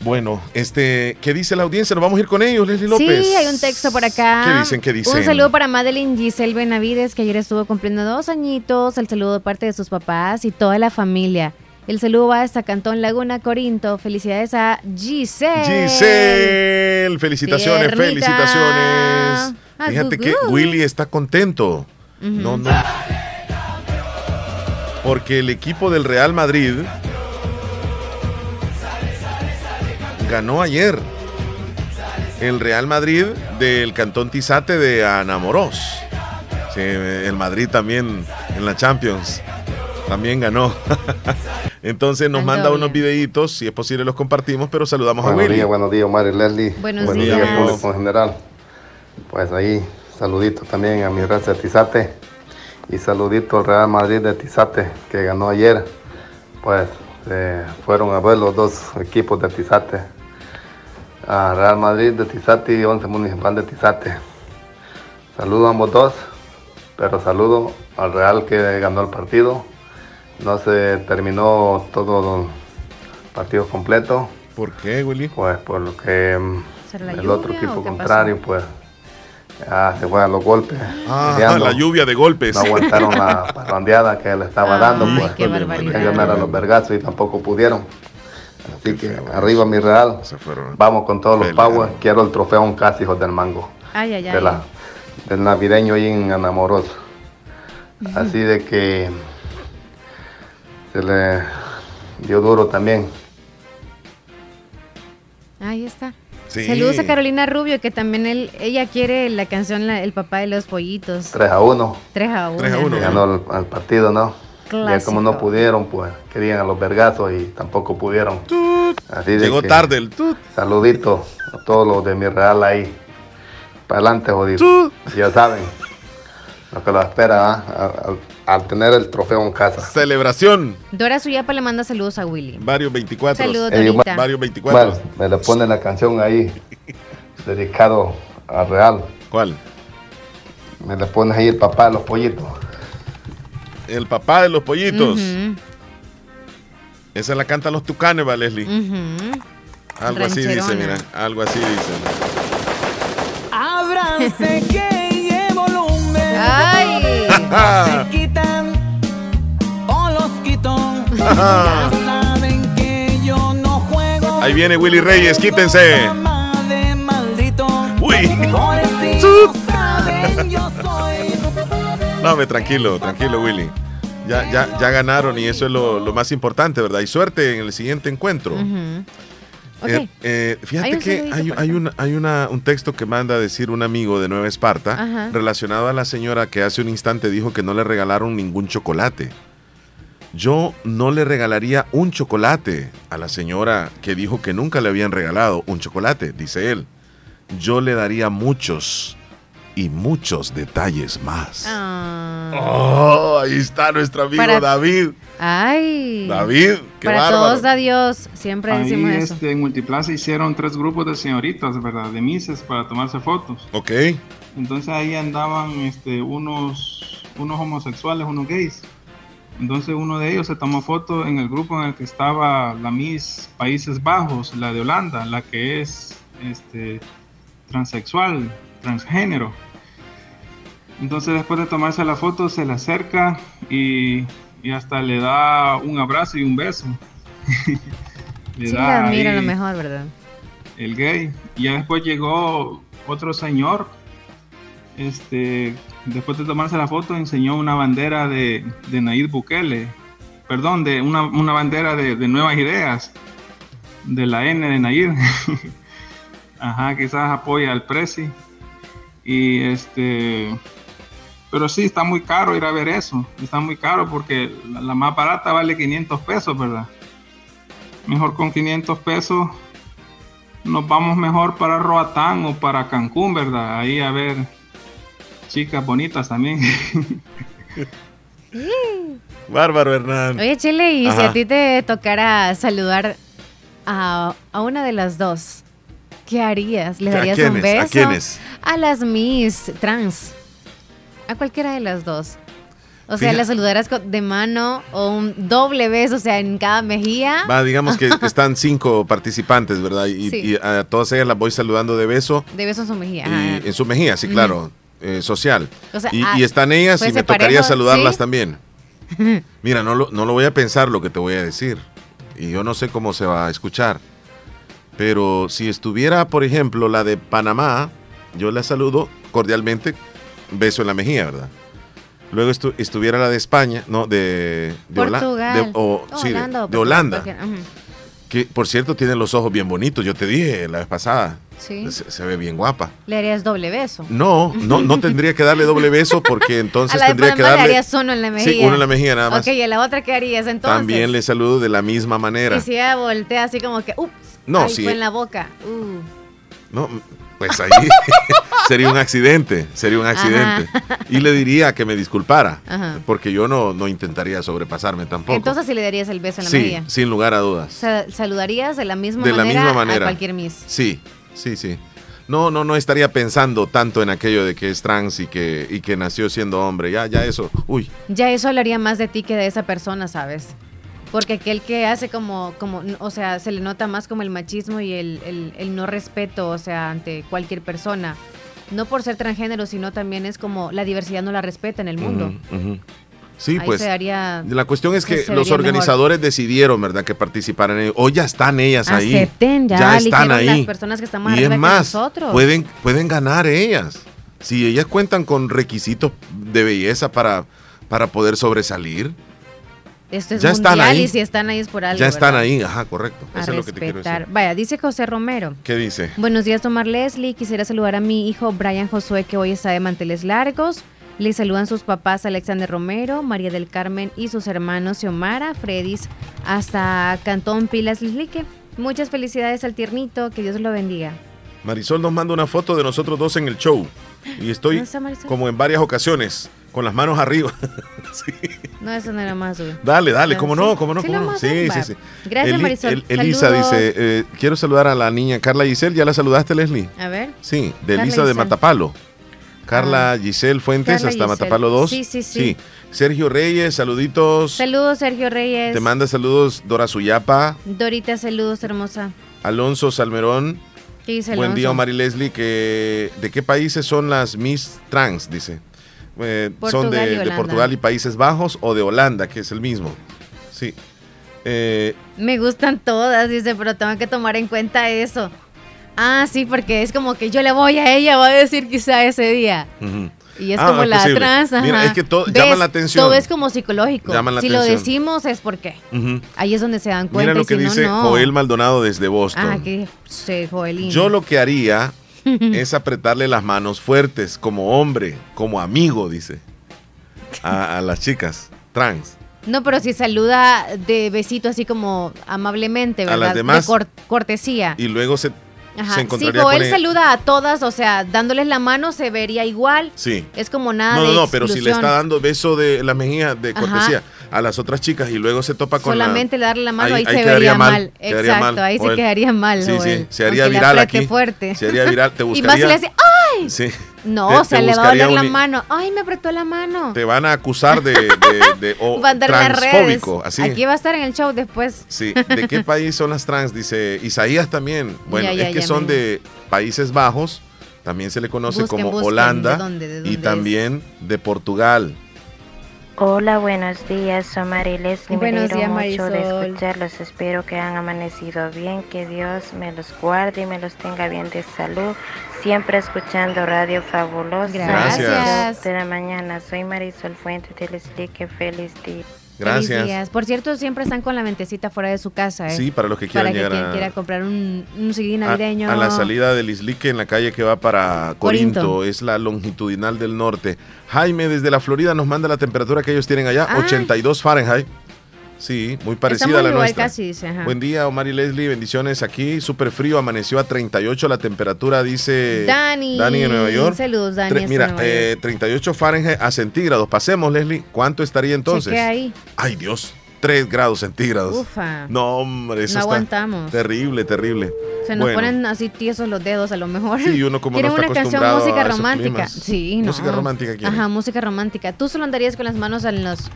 Bueno, este, ¿qué dice la audiencia? Nos vamos a ir con ellos, Leslie López. Sí, hay un texto por acá. ¿Qué dicen? ¿Qué dicen? Un saludo para Madeline Giselle Benavides, que ayer estuvo cumpliendo dos añitos. El saludo de parte de sus papás y toda la familia. El saludo va hasta Cantón Laguna, Corinto. Felicidades a Giselle. Giselle, felicitaciones, felicitaciones. Ah, Fíjate que. Willy está contento. No, no. Porque el equipo del Real Madrid ganó ayer. El Real Madrid del Cantón Tizate de Anamorós. Sí, el Madrid también en la Champions. También ganó. (laughs) Entonces nos Ando manda bien. unos videitos, si es posible los compartimos, pero saludamos a Buenos Willy. días, buenos días, Omar y Leslie. Buenos buenos días. días, público en general. Pues ahí, saludito también a mi raza de Tizate. Y saludito al Real Madrid de Tizate, que ganó ayer. Pues eh, fueron a ver los dos equipos de Tizate. A Real Madrid de Tizate y Once Municipal de Tizate. Saludo a ambos dos, pero saludo al Real que ganó el partido. No se terminó todo el partido completo. ¿Por qué, Willy? Pues por lo que mm, ¿Será la el lluvia otro equipo contrario, pues ya se fueron los golpes. Ah, la lluvia de golpes. No aguantaron la (laughs) parrandeada que le estaba dando, pues. qué barbaridad. Querían ganar a los vergazos y tampoco pudieron. Así que arriba mi Real. Vamos con todos los power. Quiero el trofeo un casi hijos del mango. Ay, ay, ay. De la, del navideño ahí en Anamoroso. Así de que se le dio duro también. Ahí está. Sí. Saludos a Carolina Rubio, que también él, ella quiere la canción la- El papá de los pollitos. 3 a 1. 3 a 1. Ganó el, el partido, ¿no? Ya Clásico. como no pudieron, pues querían a los vergazos y tampoco pudieron. Así de Llegó que, tarde el tut. Saludito a todos los de mi real ahí. Para adelante, jodido. Ya saben lo que lo espera ¿ah? al, al- al tener el trofeo en casa. Celebración. Dora Suyapa le manda saludos a Willy. Varios 24. Saludos, Dorita. Varios 24. Bueno, me le pone la canción ahí, dedicado a Real. ¿Cuál? Me le pones ahí el papá de los pollitos. El papá de los pollitos. Esa la cantan los tucanes, va, Leslie. Algo así dice, mira. Algo así dice. Ábranse que llevo lumbre. Ay. Se quitan o los quito. Ya saben que yo no juego. Ahí viene Willy Reyes, quítense. Uy. No saben, yo soy. No, me tranquilo, tranquilo, Willy. Ya, ya, ya ganaron y eso es lo, lo más importante, ¿verdad? Y suerte en el siguiente encuentro. Eh, eh, Hay fíjate un que hay, hay, una, hay una, un texto que manda a decir un amigo de Nueva Esparta Ajá. relacionado a la señora que hace un instante dijo que no le regalaron ningún chocolate. Yo no le regalaría un chocolate a la señora que dijo que nunca le habían regalado un chocolate, dice él. Yo le daría muchos y muchos detalles más. Ah. Oh, ahí está nuestro amigo Para- David. Ay. David, qué Para bárbaro. todos da Dios. Siempre Ahí decimos eso. este, en Multiplaza hicieron tres grupos de señoritas, ¿verdad? De mises para tomarse fotos. Ok. Entonces ahí andaban este, unos, unos homosexuales, unos gays. Entonces uno de ellos se tomó foto en el grupo en el que estaba la Miss Países Bajos, la de Holanda, la que es este, transexual, transgénero. Entonces después de tomarse la foto se le acerca y, y hasta le da un abrazo y un beso. (laughs) Le Sí, da ahí lo mejor, ¿verdad? el gay. Y ya después llegó otro señor. Este, después de tomarse la foto, enseñó una bandera de, de Nayib Bukele. Perdón, de una, una bandera de, de nuevas ideas. De la N de Nayib. (laughs) Ajá, quizás apoya al Prezi. Y este. Pero sí, está muy caro ir a ver eso. Está muy caro porque la, la más barata vale 500 pesos, ¿verdad? Mejor con 500 pesos nos vamos mejor para Roatán o para Cancún, ¿verdad? Ahí a ver chicas bonitas también. (laughs) Bárbaro, Hernán. Oye, Chile, y si a ti te tocara saludar a, a una de las dos, ¿qué harías? ¿Le ¿A darías un beso? ¿A quiénes? A las Miss Trans. A cualquiera de las dos. O sea, Fija- la saludarás de mano o un doble beso, o sea, en cada mejilla. Va, digamos que (laughs) están cinco participantes, ¿verdad? Y, Sí. y a todas ellas las voy saludando de beso De beso en su mejilla. y en su mejilla, sí, claro, eh, social. O sea, y, ah, y están ellas puede y me tocaría parejo, saludarlas ¿sí? también. (laughs) Mira, no lo, no lo voy a pensar lo que te voy a decir. Y yo no sé cómo se va a escuchar. Pero si estuviera, por ejemplo, la de Panamá, yo la saludo cordialmente, beso en la mejilla, ¿verdad? Luego estu- estuviera la de España, no, de, de Hola- Portugal. de- o- Oh, sí, Holanda de Holanda. Que por cierto tiene los ojos bien bonitos, yo te dije la vez pasada. Sí. Se, se ve bien guapa. Le harías doble beso. No, no, no (laughs) tendría que darle doble beso porque entonces a la de tendría que Panamá le darle. harías uno en la mejilla. Sí, uno en la mejilla nada más. Ok, ¿y a la otra qué harías entonces? También le saludo de la misma manera. Y si ella voltea así como que, ups, No, sí. fue en la boca. Uh. No, pues ahí (laughs) sería un accidente, sería un accidente. Y le diría que me disculpara, Ajá. porque yo no, no intentaría sobrepasarme tampoco. Entonces sí le darías el beso en la sí, mejilla. sin lugar a dudas. Sa- saludarías de la misma De la manera misma manera. a cualquier miss. Sí, sí, sí. No, no, no estaría pensando tanto en aquello de que es trans y que, y que nació siendo hombre. Ya, ya eso. Uy, Ya eso hablaría más de ti que de esa persona, ¿sabes? Porque aquel que hace como, como, o sea, se le nota más como el machismo y el, el- el no respeto, o sea, ante cualquier persona. No por ser transgénero, sino también es como la diversidad no la respeta en el mundo. Sí, Ahí pues. haría- la cuestión es que los mejor. organizadores decidieron, ¿verdad?, que participaran. en- O ya están ellas ahí. Acepten, ya, están ahí. las personas que están más y es que más, nosotros. Pueden, pueden ganar ellas. Si ellas cuentan con requisitos de belleza para, para poder sobresalir, Esto es ya están mundial ahí. y si están ahí es por algo. ya están ¿verdad? ahí. Ajá, correcto. A Eso es lo que te quiero respetar. decir. Vaya, dice José Romero. ¿Qué dice? Buenos días, Tomar Leslie. Quisiera saludar a mi hijo Brian Josué, que hoy está de manteles largos. Le saludan sus papás Alexander Romero, María del Carmen y sus hermanos Xiomara, Fredis, hasta Cantón Pilas Lislique. Muchas felicidades al tiernito, que Dios lo bendiga. Marisol nos manda una foto de nosotros dos en el show. Y estoy como en varias ocasiones, con las manos arriba. (laughs) No, eso no era más. güey. Dale, dale, Ah, cómo sí. no, cómo no, Sí, cómo no. Sí, sí, sí. Gracias, Marisol. Elisa Saludos. dice, eh, quiero saludar a la niña Carla Giselle. ¿Ya la saludaste, Leslie? A ver. Sí, de Carla Elisa de. Matapalo. Carla Giselle Fuentes, Carla hasta Giselle. Matapalo 2. Sí, sí, sí. Sergio Reyes, saluditos. Saludos, Sergio Reyes. Te manda saludos Dora Suyapa, Dorita, saludos, hermosa. Alonso Salmerón. ¿Qué dice Buen Alonso? día, Mari Leslie. Que, ¿De qué países son las Miss Trans? Dice. Eh, ¿Son de, de. Portugal y Países Bajos o de Holanda, que es el mismo? Sí. Eh, Me gustan todas, dice, pero tengo que tomar en cuenta eso. Ah, sí, porque es como que yo le voy a ella, voy a decir quizá ese día. ujú. Y es Ah, como es la trans, ajá. Mira, es que todo- llama la atención. Todo es como psicológico. Llama la si lo atención. decimos es porque Ujú. ahí es donde se dan cuenta. Mira lo y que si dice no, no. Joel Maldonado desde Boston. Ah, que se Joelín. Yo lo que haría (laughs) es apretarle las manos fuertes como hombre, como amigo, dice. A, a las chicas trans. No, pero si saluda de besito así como amablemente, A ¿verdad? las demás. De cor- cortesía. Y luego se, Ajá. se encontraría Joel con ella. saluda a todas, o sea, dándoles la mano, se vería igual. Sí. Es como nada No, de no, no, pero si le está dando beso de la mejilla de Ajá. cortesía a las otras chicas y luego se topa con la- Solamente darle la mano, ahí, se vería mal. quedaría Exacto, mal, ahí se quedaría mal. Sí, sí, se haría Aunque viral aquí. fuerte. Se haría viral, te (laughs) Y más si buscaría. le hace, No, sea, te le va a doler la un- mano. ¡Ay, me apretó la mano! Te van a acusar de, de, de- (laughs) transfóbico, así. Aquí va a estar en el show después. Sí, ¿de qué (laughs) país son las trans? Dice Isaías también. Bueno, Ya, ya, es que son me- de Países Bajos, también se le conoce Busquen, como busquen, Holanda ¿de dónde, de y es? también de Portugal. Hola, buenos días, soy Mariles. Me Buenos días, mucho de escucharlos. Espero que han amanecido bien, que Dios me los guarde y me los tenga bien de salud. Siempre escuchando Radio Fabulosa. Gracias. De la mañana. Soy Marisol Fuentes de Leslie. Feliz día. Gracias. Feliz días. Por cierto, siempre están con la mentecita fuera de su casa. ¿eh? Sí, para los que quieran Para que llegar quien a- quiera comprar un, un CD A, navideño. a la salida del Islique en la calle que va para Corinto, Corinto. es la longitudinal del norte. Jaime desde la Florida nos manda la temperatura que ellos tienen allá, Ah. 82 Fahrenheit. Sí, muy parecida Estamos a la igual nuestra. casi, dice, ajá. Buen día, Omar y Leslie, bendiciones aquí. Súper frío, amaneció a 38 la temperatura, dice Dani. Dani en Nueva York. Saludos, Dani, Tre- mira, eh, 38 Fahrenheit a centígrados. Pasemos, Leslie. ¿Cuánto estaría entonces? Chequea ahí. Ay, Dios. 3 grados centígrados. Ufa. No, hombre, eso No está aguantamos. terrible, terrible. Se nos Bueno, ponen así tiesos los dedos a lo mejor. Sí, uno como no ¿Quieren está una canción música a esos romántica? climas. Sí, no. Música romántica quieren. Ajá, música romántica. Tú solo andarías con las manos en los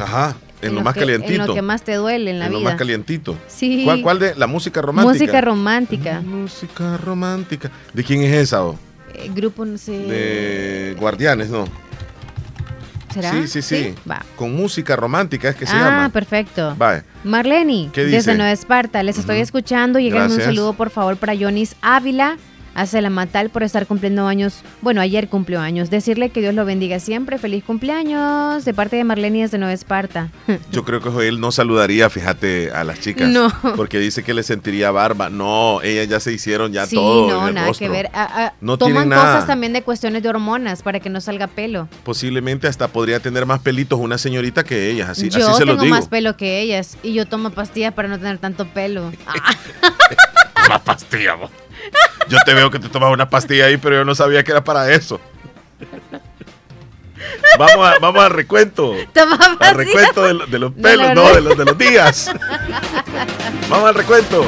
Ajá, en, lo más que, calientito. En lo que más te duele en la En lo vida. más calientito. Sí. ¿Cuál, cuál de la música romántica? Música romántica. Música romántica. ¿De quién es esa? o? Eh, grupo, no sé. De Guardianes, ¿no? ¿Será? Sí, sí, sí. Va. Con música romántica es que se ah, llama. perfecto. Vale. Marleni, ¿Qué desde? Nueva Esparta, les estoy escuchando. Lléguenme un saludo, por favor, para Yonis Ávila. Hace la Matal por estar cumpliendo años. Bueno, ayer cumplió años. Decirle que Dios lo bendiga siempre. Feliz cumpleaños de parte de Marleni desde Nueva Esparta. (laughs) Yo creo que él no saludaría, fíjate, a las chicas. No. Porque dice que le sentiría barba. No, ellas ya se hicieron ya sí, todo. no, en el nada rostro. que ver. Ah, ah, No toman tienen nada. cosas también de cuestiones de hormonas para que no salga pelo. Posiblemente hasta podría tener más pelitos una señorita que ellas. Así, yo así se tengo digo. más pelo que ellas y yo tomo pastillas para no tener tanto pelo. (laughs) Ah, (laughs) Una pastilla, vos. Yo te veo que te tomas una pastilla ahí, pero yo no sabía que era para eso. Vamos, a- vamos al recuento. Al recuento de, lo- de los pelos, no, de los, de los días. Vamos al recuento.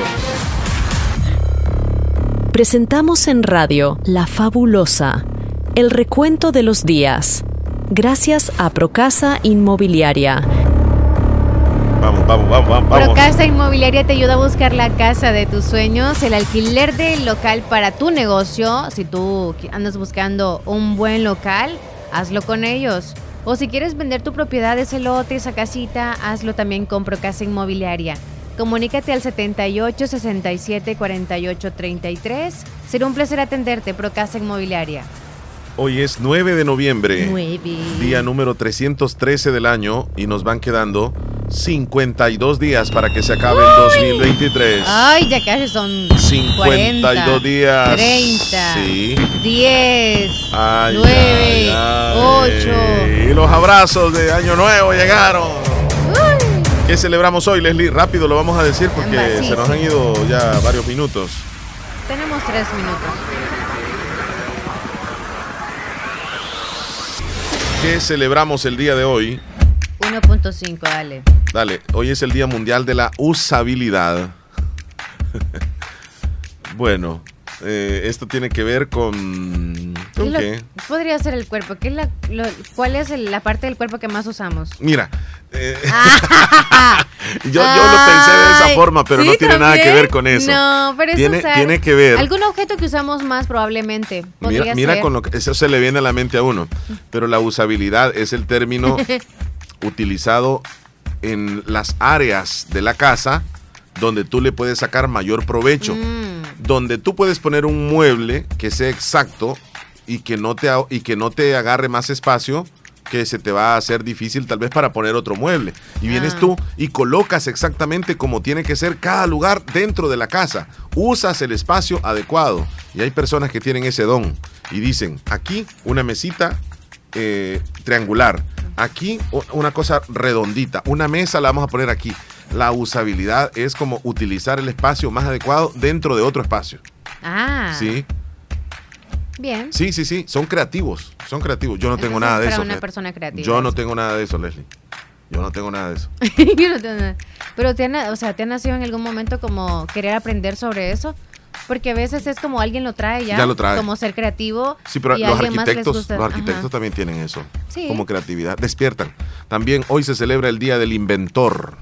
Presentamos en radio La Fabulosa, el recuento de los días. Gracias a Procasa Inmobiliaria. Vamos, vamos, vamos, vamos. Procasa Inmobiliaria te ayuda a buscar la casa de tus sueños, el alquiler del local para tu negocio. Si tú andas buscando un buen local, hazlo con ellos. O si quieres vender tu propiedad, ese lote, esa casita, hazlo también con Procasa Inmobiliaria. Comunícate al 78 67 48 33. Será un placer atenderte, Procasa Inmobiliaria. Hoy es 9 de noviembre. Nueve. Día número 313 del año y nos van quedando 52 días para que se acabe el 2023. Ay, ya casi son 52 40, días. 30, Sí. 10, Ay, 9, ay, ay. 8. Y los abrazos de Año Nuevo llegaron. ¿Qué celebramos hoy, Leslie? Rápido lo vamos a decir porque sí, se nos sí. han ido ya varios minutos. Tenemos tres minutos. ¿Qué celebramos el día de hoy? 1.5, dale. Dale, hoy es el Día Mundial de la Usabilidad. (laughs) bueno, eh, esto tiene que ver con... ¿Qué podría ser el cuerpo? ¿Qué es la, lo- ¿Cuál es el- la parte del cuerpo que más usamos? Mira, eh, (laughs) (laughs) yo, yo lo pensé de esa forma, pero no ¿sí, tiene nada que ver con eso. No, pero es tiene, usar tiene que ver. Algún objeto que usamos más probablemente. Mira, mira ser. con lo que eso se le viene a la mente a uno. Pero la usabilidad es el término (laughs) utilizado en las áreas de la casa donde tú le puedes sacar mayor provecho. Mm. Donde tú puedes poner un mueble que sea exacto y que no te, y que no te agarre más espacio que se te va a hacer difícil tal vez para poner otro mueble. Y vienes Ah. tú y colocas exactamente como tiene que ser cada lugar dentro de la casa. Usas el espacio adecuado. Y hay personas que tienen ese don y dicen, aquí una mesita eh, triangular, aquí una cosa redondita, una mesa la vamos a poner aquí. La usabilidad es como utilizar el espacio más adecuado dentro de otro espacio. Ah, Sí, bien. sí, sí, sí, son creativos, son creativos. Yo no tengo nada de para eso. una persona creativa Yo no tengo nada de eso, Leslie. Yo no tengo nada de eso. (laughs) Yo no tengo nada. Pero te, o sea, ¿te ha nacido en algún momento como querer aprender sobre eso? Porque a veces es como alguien lo trae ya. Ya lo trae. Como ser creativo. Sí, pero y los arquitectos, los Ajá. arquitectos también tienen eso. Sí. Como creatividad. Despiertan. También hoy se celebra el Día del Inventor.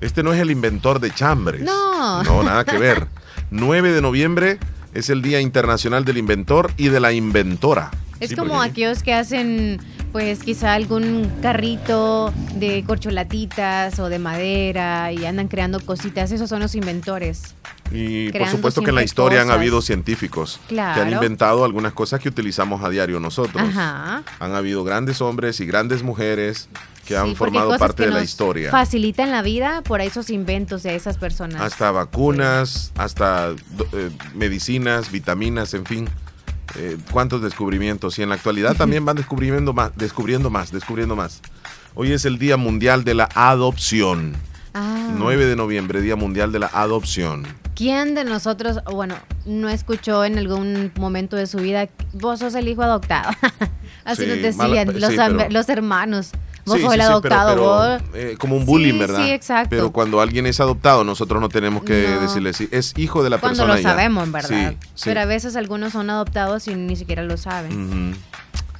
Este no es el inventor de chambres. No. No, nada que ver. (laughs) 9 de noviembre es el Día Internacional del Inventor y de la Inventora. Es Sí, como porque- aquellos que hacen, pues quizá algún carrito de corcholatitas o de madera y andan creando cositas. Esos son los inventores. Y por supuesto que en la historia han habido científicos que han inventado algunas cosas que utilizamos a diario nosotros. Ajá. Han habido grandes hombres y grandes mujeres que han Sí, formado parte que de la historia. Facilitan la vida por esos inventos de esas personas. Hasta vacunas, hasta eh, medicinas, vitaminas, en fin. Eh, cuántos descubrimientos. Y en la actualidad también van descubriendo más, descubriendo más, descubriendo más. Hoy es el Día Mundial de la Adopción. Ah. 9 de noviembre, Día Mundial de la Adopción. ¿Quién de nosotros, bueno, no escuchó en algún momento de su vida, vos sos el hijo adoptado? (laughs) Así Sí, nos decían mala- los, sí, am- pero- los hermanos. Vos Sí, sos el sí, adoptado, pero, vos. eh, como un bullying, ¿verdad? sí, exacto. Pero cuando alguien es adoptado, nosotros no tenemos que No. decirle si es hijo de la Cuando persona. lo y ya. sabemos, verdad. Sí. Pero a veces algunos son adoptados y ni siquiera lo saben.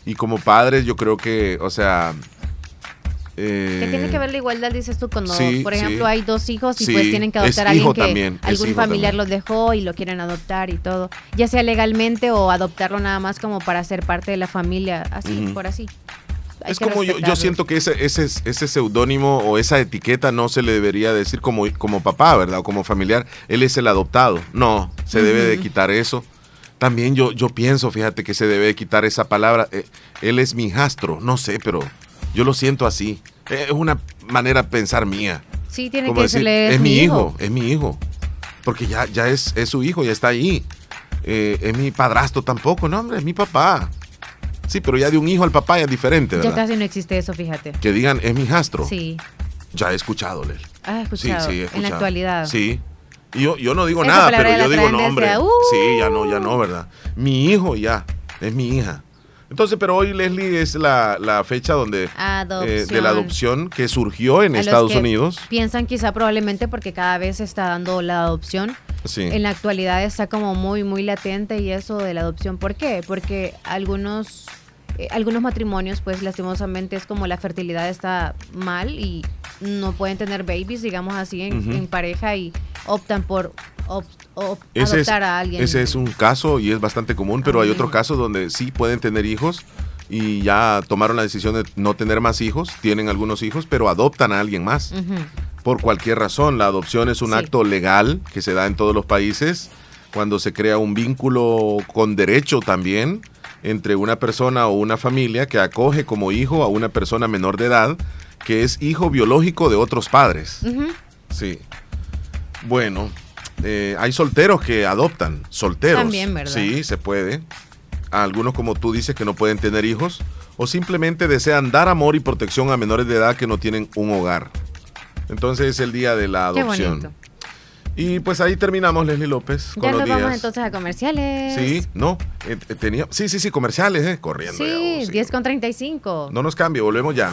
Y como padres, yo creo que, o sea. eh, ¿Qué tiene que ver la igualdad, dices tú, cuando, sí, por ejemplo, sí. hay dos hijos y Sí, pues tienen que adoptar a alguien que también, algún familiar también. los dejó y lo quieren adoptar y todo, ya sea legalmente o adoptarlo nada más como para ser parte de la familia, así, por así. Hay Es que como yo, yo siento que ese, ese, ese seudónimo o esa etiqueta no se le debería decir como, como papá, ¿verdad? O como familiar. Él es el adoptado. No, se debe de quitar eso. También yo, yo pienso, fíjate, que se debe de quitar esa palabra. Eh, él es mi hijastro. No sé, pero yo lo siento así. Eh, Es una manera de pensar mía. Sí, tiene Como que decir, decirle es mi hijo, es mi hijo. Porque ya, ya es, es su hijo, ya está ahí. Eh, es mi padrastro tampoco, no, hombre, es mi papá. Sí, pero ya de un hijo al papá ya es diferente, Ya ¿verdad? casi no existe eso, fíjate. Que digan, es mi hijastro. Sí, Ya he escuchado, Lel. has escuchado, Sí, sí, he en escuchado. la actualidad. Sí. Y yo, yo no digo Esa nada, pero yo digo traen desde nombre. a- ¡Uh! Sí, ya no, ya no, ¿verdad? Mi hijo ya, es mi hija. Entonces, pero hoy, Leslie, es la, la fecha donde... eh, de la adopción que surgió en A los Estados que Unidos. Piensan quizá probablemente porque cada vez se está dando la adopción. Sí. En la actualidad está como muy, muy latente y eso de la adopción. ¿Por qué? Porque algunos, eh, algunos matrimonios, pues lastimosamente es como la fertilidad está mal y no pueden tener babies, digamos así, en, en pareja y optan por Ese es, adoptar a alguien. ese es un caso y es bastante común, pero hay otro caso donde sí pueden tener hijos y ya tomaron la decisión de no tener más hijos, tienen algunos hijos, pero adoptan a alguien más. Por cualquier razón, la adopción es un acto legal que se da en todos los países cuando se crea un vínculo con derecho también entre una persona o una familia que acoge como hijo a una persona menor de edad que es hijo biológico de otros padres. Sí. Bueno, eh, hay solteros que adoptan, solteros. También, ¿verdad? Sí, se puede. Algunos, como tú dices, que no pueden tener hijos o simplemente desean dar amor y protección a menores de edad que no tienen un hogar. Entonces es el día de la Qué adopción. bonito. Y pues ahí terminamos, Leslie López, con Ya los nos días. vamos entonces a comerciales. Sí, no, eh, eh, tenía, sí, sí, sí, comerciales, eh, corriendo. ya, Sí, vamos, sí. 10 con 35. No nos cambie, volvemos ya.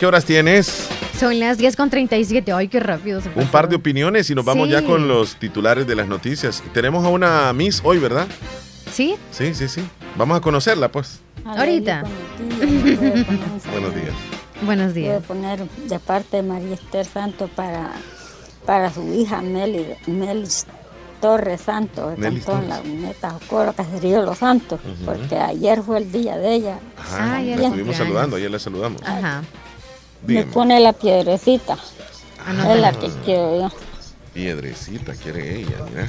¿Qué horas tienes? Son las 10 con 37. Ay, qué rápido se Un par de opiniones y nos vamos Sí. ya con los titulares de las noticias. Tenemos a una Miss hoy, ¿verdad? ¿Sí? Sí, sí, sí. Vamos a conocerla, pues. Ahorita. (laughs) Buenos días. Buenos días. Voy a poner de parte de María Esther Santo para, para su hija Meli, Meli Torres Santo, de Meli Cantón Torres. La Neta Jocoro, Caserío Los Santos, porque ayer fue el día de ella. Ajá, Ah, la- estuvimos saludando, ayer la saludamos. Ajá. Me pone la piedrecita. Ah, es la que quiero yo. Piedrecita quiere ella, mira.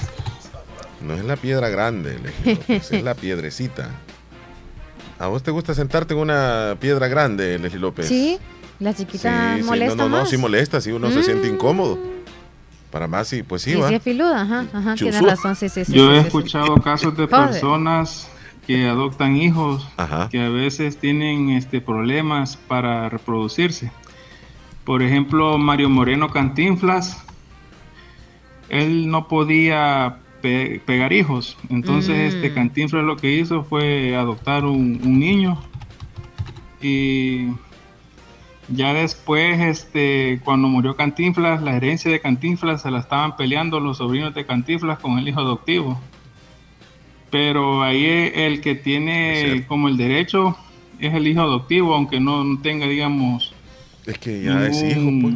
No es la piedra grande, Leslie López, (laughs) es la piedrecita. ¿A vos te gusta sentarte en una piedra grande, Leslie López? Sí, la chiquita sí, molesta no, no, no, más. sí molesta, sí uno se siente Mm. incómodo. Para más, sí, pues sí, Sí, va. sí, es filuda, ajá, ajá, tienes razón, sí, sí, sí. Yo sí, he sí, sí. escuchado casos de (laughs) personas que adoptan hijos que a veces tienen este problemas para reproducirse. Por ejemplo, Mario Moreno Cantinflas, él no podía pe- pegar hijos, entonces Mm. este Cantinflas lo que hizo fue adoptar un, un niño y ya después, este, cuando murió Cantinflas, la herencia de Cantinflas se la estaban peleando los sobrinos de Cantinflas con el hijo adoptivo. Pero ahí el que tiene como el derecho es el hijo adoptivo, aunque no, no tenga, digamos... Es que ya es hijo, pues.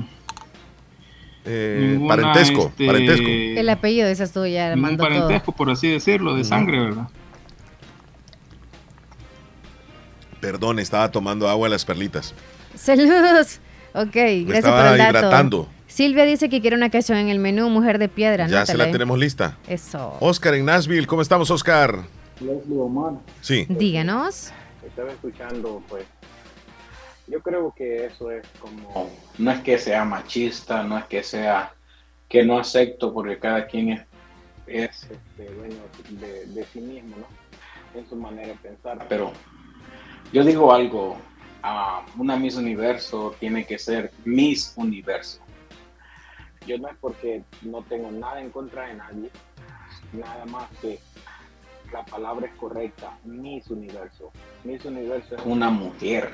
Eh, ninguna, parentesco, este, parentesco. El apellido, esa tú ya ningún mandó todo. parentesco, por así decirlo, de sangre, ¿verdad? Perdón, estaba tomando agua de las perlitas. Saludos. Ok, Me gracias estaba por el dato. hidratando. Silvia dice que quiere una canción en el menú Mujer de Piedra. Ya se la tenemos lista. Eso. Oscar en Nashville, ¿cómo estamos, Oscar? Leslie Omar. Sí. Díganos. Estaba escuchando, pues. Yo creo que eso es como. No es que sea machista, no es que sea que no acepto, porque cada quien es es este, dueño de, de sí mismo, ¿no? En su manera de pensar. Pero yo digo algo, ah, una Miss Universo tiene que ser Miss Universo. Yo no es porque no tengo nada en contra de nadie, nada más que la palabra es correcta, Miss Universo. Miss Universo es una mujer.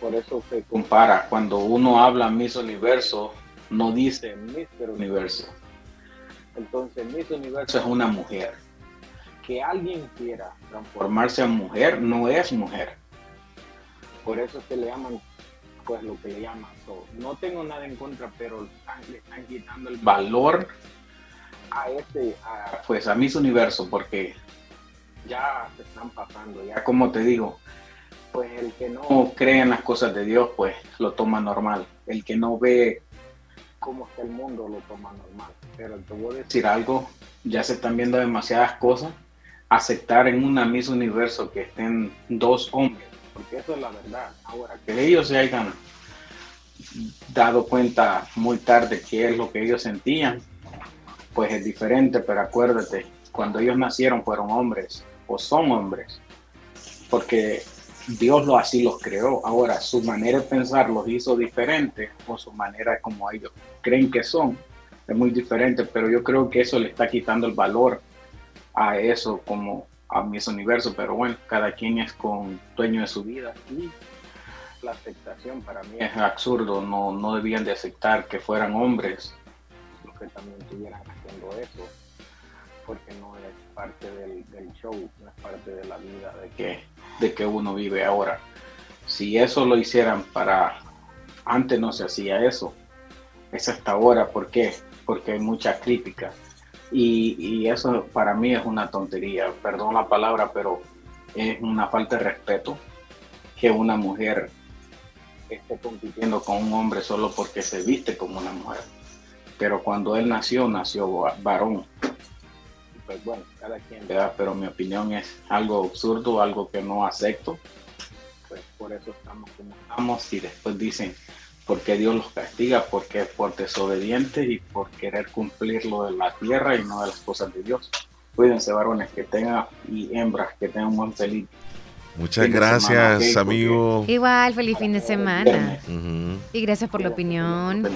Por eso se compara, cuando uno habla Miss Universo, no dice Mr. Universo. Entonces Miss Universo es una mujer. Que alguien quiera transformarse a mujer no es mujer. Por eso se le llaman pues lo que le llaman. no tengo nada en contra, pero le están quitando el valor a este, a, pues a Miss Universo, porque ya se están pasando, ya como te digo, pues el que no cree en las cosas de Dios, pues lo toma normal. El que no ve cómo está el mundo, lo toma normal. Pero te voy a decir algo, ya se están viendo demasiadas cosas. Aceptar en una Miss Universo que estén dos hombres, porque eso es la verdad. Ahora, que ellos se hayan dado cuenta muy tarde qué es lo que ellos sentían, pues es diferente, pero acuérdate, cuando ellos nacieron fueron hombres o son hombres, porque Dios lo así los creó. Ahora, su manera de pensar los hizo diferentes o su manera como ellos creen que son es muy diferente, pero yo creo que eso le está quitando el valor a eso como a mis universo, pero bueno, cada quien es con dueño de su vida y la aceptación para mí es absurdo, no, no debían de aceptar que fueran hombres los que también estuvieran haciendo eso, porque no es parte del, show, no es parte de la vida de que, de que uno vive ahora. Si eso lo hicieran para, antes no se hacía eso, es hasta ahora, ¿por qué? Porque hay mucha crítica. Y, y eso para mí es una tontería, perdón la palabra, pero es una falta de respeto que una mujer esté compitiendo con un hombre solo porque se viste como una mujer. Pero cuando él nació, nació varón. Pues bueno, cada quien, ¿verdad? Pero mi opinión es algo absurdo, algo que no acepto. Pues por eso estamos como estamos y después dicen, ¿por qué Dios los castiga? Porque es por desobedientes y por querer cumplir lo de la tierra y no de las cosas de Dios. Cuídense varones que tengan y hembras que tengan un buen feliz Muchas gracias, amigo. Igual, feliz fin de semana. Y gracias por la opinión.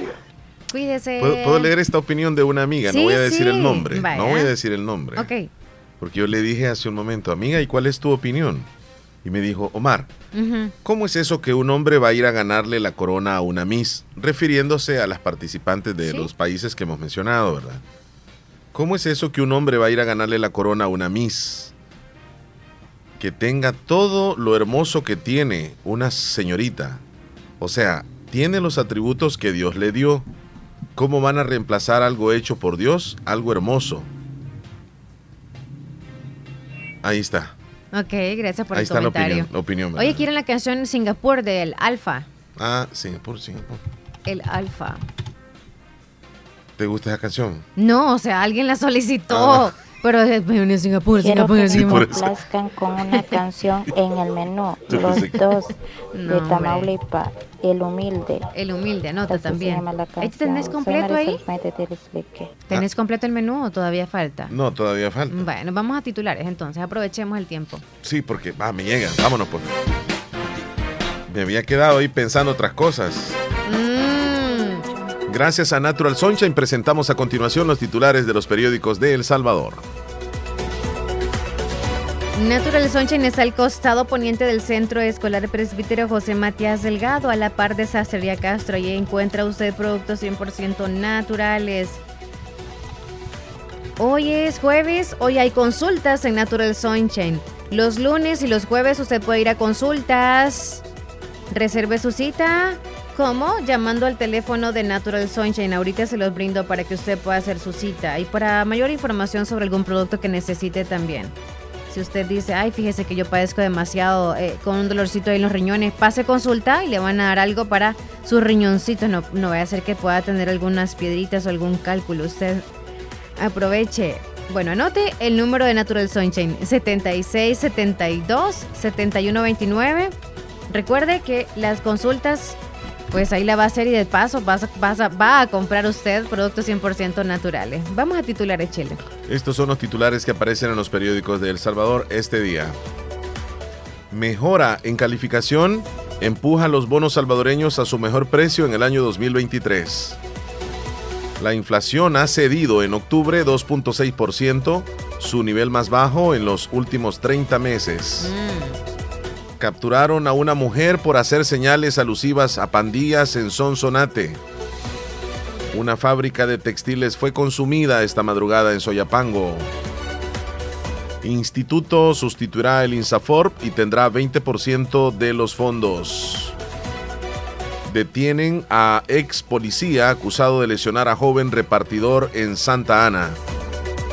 Cuídese. ¿Puedo, leer esta opinión de una amiga, no voy a decir el nombre. No voy a decir el nombre. Ok. Porque yo le dije hace un momento, amiga, ¿y cuál es tu opinión? Y me dijo, Omar, ¿cómo es eso que un hombre va a ir a ganarle la corona a una Miss? Refiriéndose a las participantes de los países que hemos mencionado, ¿verdad? ¿Cómo es eso que un hombre va a ir a ganarle la corona a una Miss? que tenga todo lo hermoso que tiene una señorita. O sea, tiene los atributos que Dios le dio. ¿Cómo van a reemplazar algo hecho por Dios? Algo hermoso. Ahí está. Ok, gracias por Ahí el está comentario. La opinión, Oye, quieren la canción Singapur del Alfa. Ah, Singapur, Singapur. El Alfa. ¿Te gusta esa canción? No, o sea, alguien la solicitó. Ah. Pero es en Singapur, Quiero Singapur, que Singapur. complazcan con una (laughs) canción en el menú. (laughs) Los dos No, de. Tamaulipas, El Humilde. El Humilde, anota Así también. ¿Ahí tenés completo ahí? ¿Tenés completo el menú o todavía falta? No, todavía falta. Bueno, vamos a titulares entonces, aprovechemos el tiempo. Sí, porque va, me llega. Vámonos, pues. Me había quedado ahí pensando otras cosas. Gracias a Natural Sunshine presentamos a continuación los titulares de los periódicos de El Salvador. Natural Sunshine está al costado poniente del Centro Escolar Presbítero José Matías Delgado, a la par de Sacería Castro. Allí encuentra usted productos 100% naturales. Hoy es jueves, hoy hay consultas en Natural Sunshine. Los lunes y los jueves usted puede ir a consultas. Reserve su cita. ¿Cómo? Llamando al teléfono de Natural Sunshine. Ahorita se los brindo para que usted pueda hacer su cita. Y para mayor información sobre algún producto que necesite también. Si usted dice, ay, fíjese que yo padezco demasiado eh, con un dolorcito ahí en los riñones, pase consulta y le van a dar algo para sus riñoncitos. No, no vaya a ser que pueda tener algunas piedritas o algún cálculo. Usted aproveche. Bueno, anote el número de Natural Sunshine, 7672-7129. Recuerde que las consultas Pues ahí la va a hacer y de paso vas a- vas a- va a comprar usted productos 100% naturales. Vamos a titular Chile. Estos son los titulares que aparecen en los periódicos de El Salvador este día. Mejora en calificación empuja los bonos salvadoreños a su mejor precio en el año 2023. La inflación ha cedido en octubre 2.6%, su nivel más bajo en los últimos 30 meses. Capturaron a una mujer por hacer señales alusivas a pandillas en Sonsonate. Una fábrica de textiles fue consumida esta madrugada en Soyapango. Instituto sustituirá el INSAFORP y tendrá 20% de los fondos. Detienen a ex policía acusado de lesionar a joven repartidor en Santa Ana.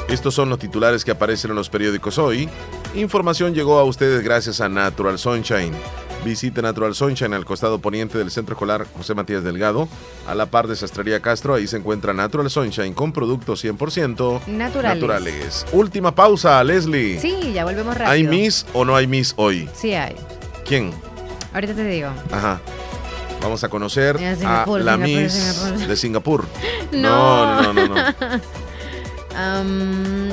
Estos son los titulares que aparecen en los periódicos hoy. Información llegó a ustedes gracias a Natural Sunshine. Visite Natural Sunshine al costado poniente del Centro Escolar José Matías Delgado, a la par de Sastrería Castro. Ahí se encuentra Natural Sunshine con productos 100% Naturales. naturales. Última pausa, Leslie. Sí, ya volvemos rápido. ¿Hay Miss o no hay Miss hoy? Sí hay. ¿Quién? Ahorita te digo. Ajá. Vamos a conocer a la Singapur, Miss Singapur. de Singapur. (laughs) No. no, no, no. no. (laughs) Am,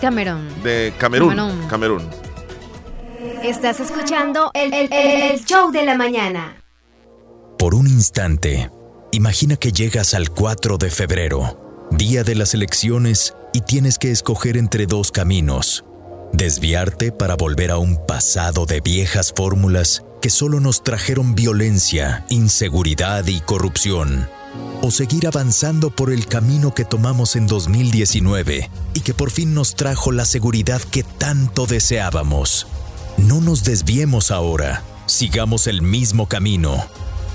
Cameron. De Camerún. Camerún. Camerún. Estás escuchando el, el- el show de la mañana. Por un instante, imagina que llegas al 4 de febrero, día de las elecciones, y tienes que escoger entre dos caminos. Desviarte para volver a un pasado de viejas fórmulas que solo nos trajeron violencia, inseguridad y corrupción. O seguir avanzando por el camino que tomamos en 2019 y que por fin nos trajo la seguridad que tanto deseábamos. No nos desviemos ahora, sigamos el mismo camino.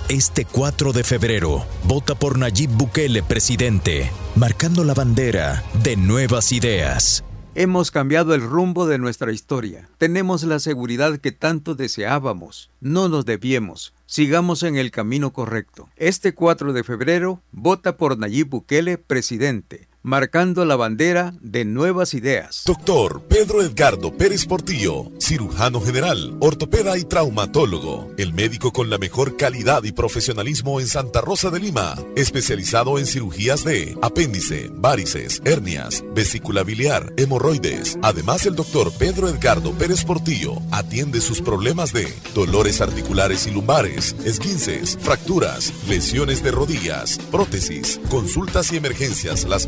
Este 4 de febrero, vota por Nayib Bukele presidente, marcando la bandera de nuevas ideas. Hemos cambiado el rumbo de nuestra historia. Tenemos la seguridad que tanto deseábamos. No nos desviemos. Sigamos en el camino correcto. Este 4 de febrero, vota por Nayib Bukele presidente, marcando la bandera de nuevas ideas. Doctor Pedro Edgardo Pérez Portillo, cirujano general, ortopeda y traumatólogo, el médico con la mejor calidad y profesionalismo en Santa Rosa de Lima, especializado en cirugías de apéndice, varices, hernias, vesícula biliar, hemorroides. Además, el doctor Pedro Edgardo Pérez Portillo atiende sus problemas de dolores articulares y lumbares, esguinces, fracturas, lesiones de rodillas, prótesis, consultas y emergencias las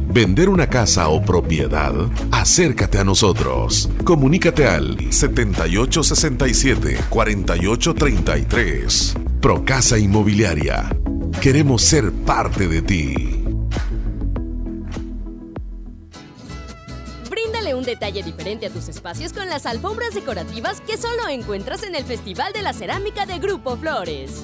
vender una casa o propiedad? Acércate a nosotros. Comunícate al 7867-4833. Procasa Inmobiliaria. Queremos ser parte de ti. Bríndale un detalle diferente a tus espacios con las alfombras decorativas que solo encuentras en el Festival de la Cerámica de Grupo Flores.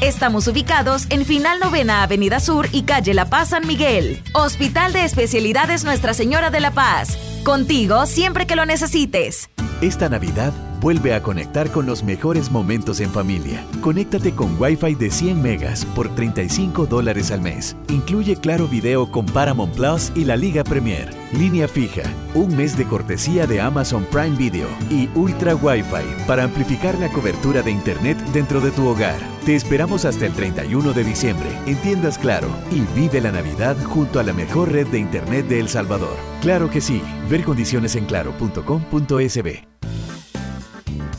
Estamos ubicados en Final Novena Avenida Sur y Calle La Paz San Miguel. Hospital de Especialidades Nuestra Señora de la Paz. Contigo siempre que lo necesites. Esta Navidad Vuelve a conectar con los mejores momentos en familia. Conéctate con Wi-Fi de 100 megas por 35 dólares al mes. Incluye Claro Video con Paramount Plus y la Liga Premier. Línea fija, un mes de cortesía de Amazon Prime Video y Ultra Wi-Fi para amplificar la cobertura de Internet dentro de tu hogar. Te esperamos hasta el 31 de diciembre en Tiendas Claro y vive la Navidad junto a la mejor red de Internet de El Salvador. Claro que sí. Ver condiciones en claro.com.sb.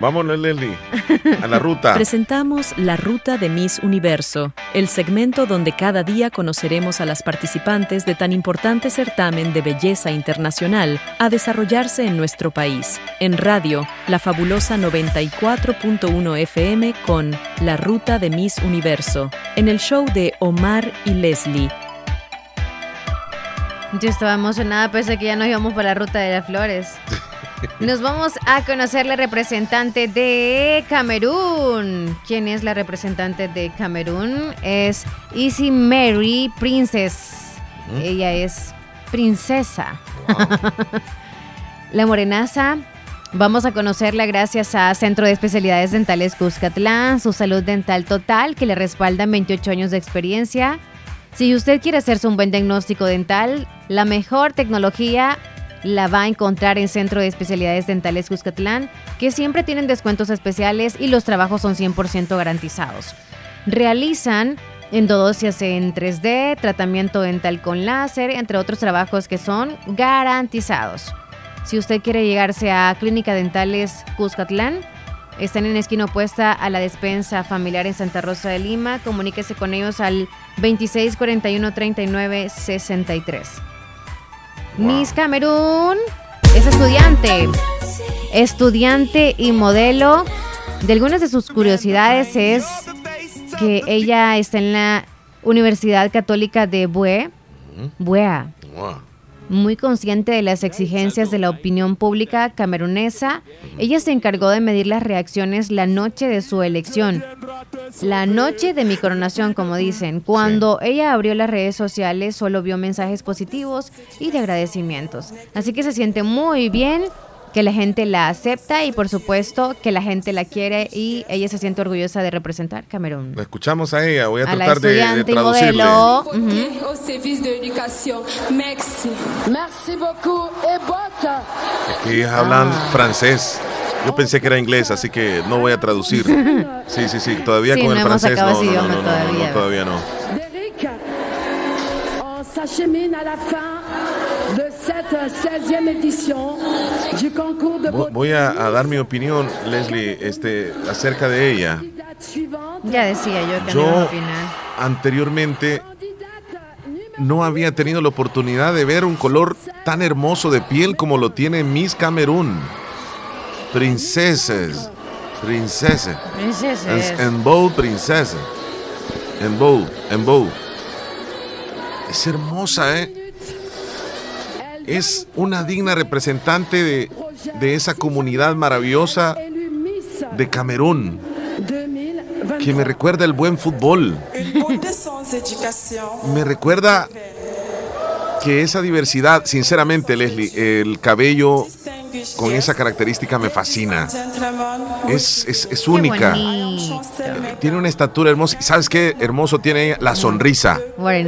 Vámonos, Leslie, a la ruta. (laughs) Presentamos La Ruta de Miss Universo, el segmento donde cada día conoceremos a las participantes de tan importante certamen de belleza internacional a desarrollarse en nuestro país. En radio, la fabulosa 94.1 FM con La Ruta de Miss Universo, en el show de Omar y Leslie. Yo estaba emocionada, pensé que ya nos íbamos para la ruta de las flores. (laughs) Nos vamos a conocer la representante de Camerún. ¿Quién es la representante de Camerún? Es Easy Mary Princess. Ella es princesa. (laughs) la morenaza. Vamos a conocerla gracias a Centro de Especialidades Dentales Cuscatlán, su salud dental total, que le respaldan 28 años de experiencia. Si usted quiere hacerse un buen diagnóstico dental, la mejor tecnología la va a encontrar en Centro de Especialidades Dentales Cuscatlán, que siempre tienen descuentos especiales y los trabajos son 100% garantizados. Realizan endodosias en 3D, tratamiento dental con láser, entre otros trabajos que son garantizados. Si usted quiere llegarse a Clínica Dentales Cuscatlán, están en esquina opuesta a la despensa familiar en Santa Rosa de Lima. Comuníquese con ellos al 2641 39 63. Miss Camerún es estudiante. Estudiante y modelo. De algunas de sus curiosidades es que ella está en la Universidad Católica de Bue. Buea. Muy consciente de las exigencias de la opinión pública camerunesa, ella se encargó de medir las reacciones la noche de su elección. La noche de mi coronación, como dicen. Cuando ella abrió las redes sociales, solo vio mensajes positivos y de agradecimientos. Así que se siente muy bien que la gente la acepta y por supuesto que la gente la quiere y ella se siente orgullosa de representar Camerún. La escuchamos a ella, voy a, A tratar de, de estudiante y traducirle. modelo. Et botte. Aquí hablan Ah. francés. Yo pensé que era inglés, así que no voy a traducir. (laughs) Sí, sí, sí, todavía Sí, con no el francés no, no, no, todavía. no, todavía no. Voy a, a dar mi opinión, Leslie, este, acerca de ella. Ya decía yo que Yo- no iba a opinar. Anteriormente no había tenido la oportunidad de ver un color tan hermoso de piel como lo tiene Miss Camerún. Princesas, princesa. Princesas. En, en bow, princesa. En bow, en bow. Es hermosa, ¿eh? Es una digna representante de, de esa comunidad maravillosa de Camerún, que me recuerda el buen fútbol. Me recuerda que esa diversidad, sinceramente, Leslie, el cabello con esa característica me fascina. Es, es, es única. Tiene una estatura hermosa. ¿Y ¿Sabes qué hermoso tiene ella? La sonrisa.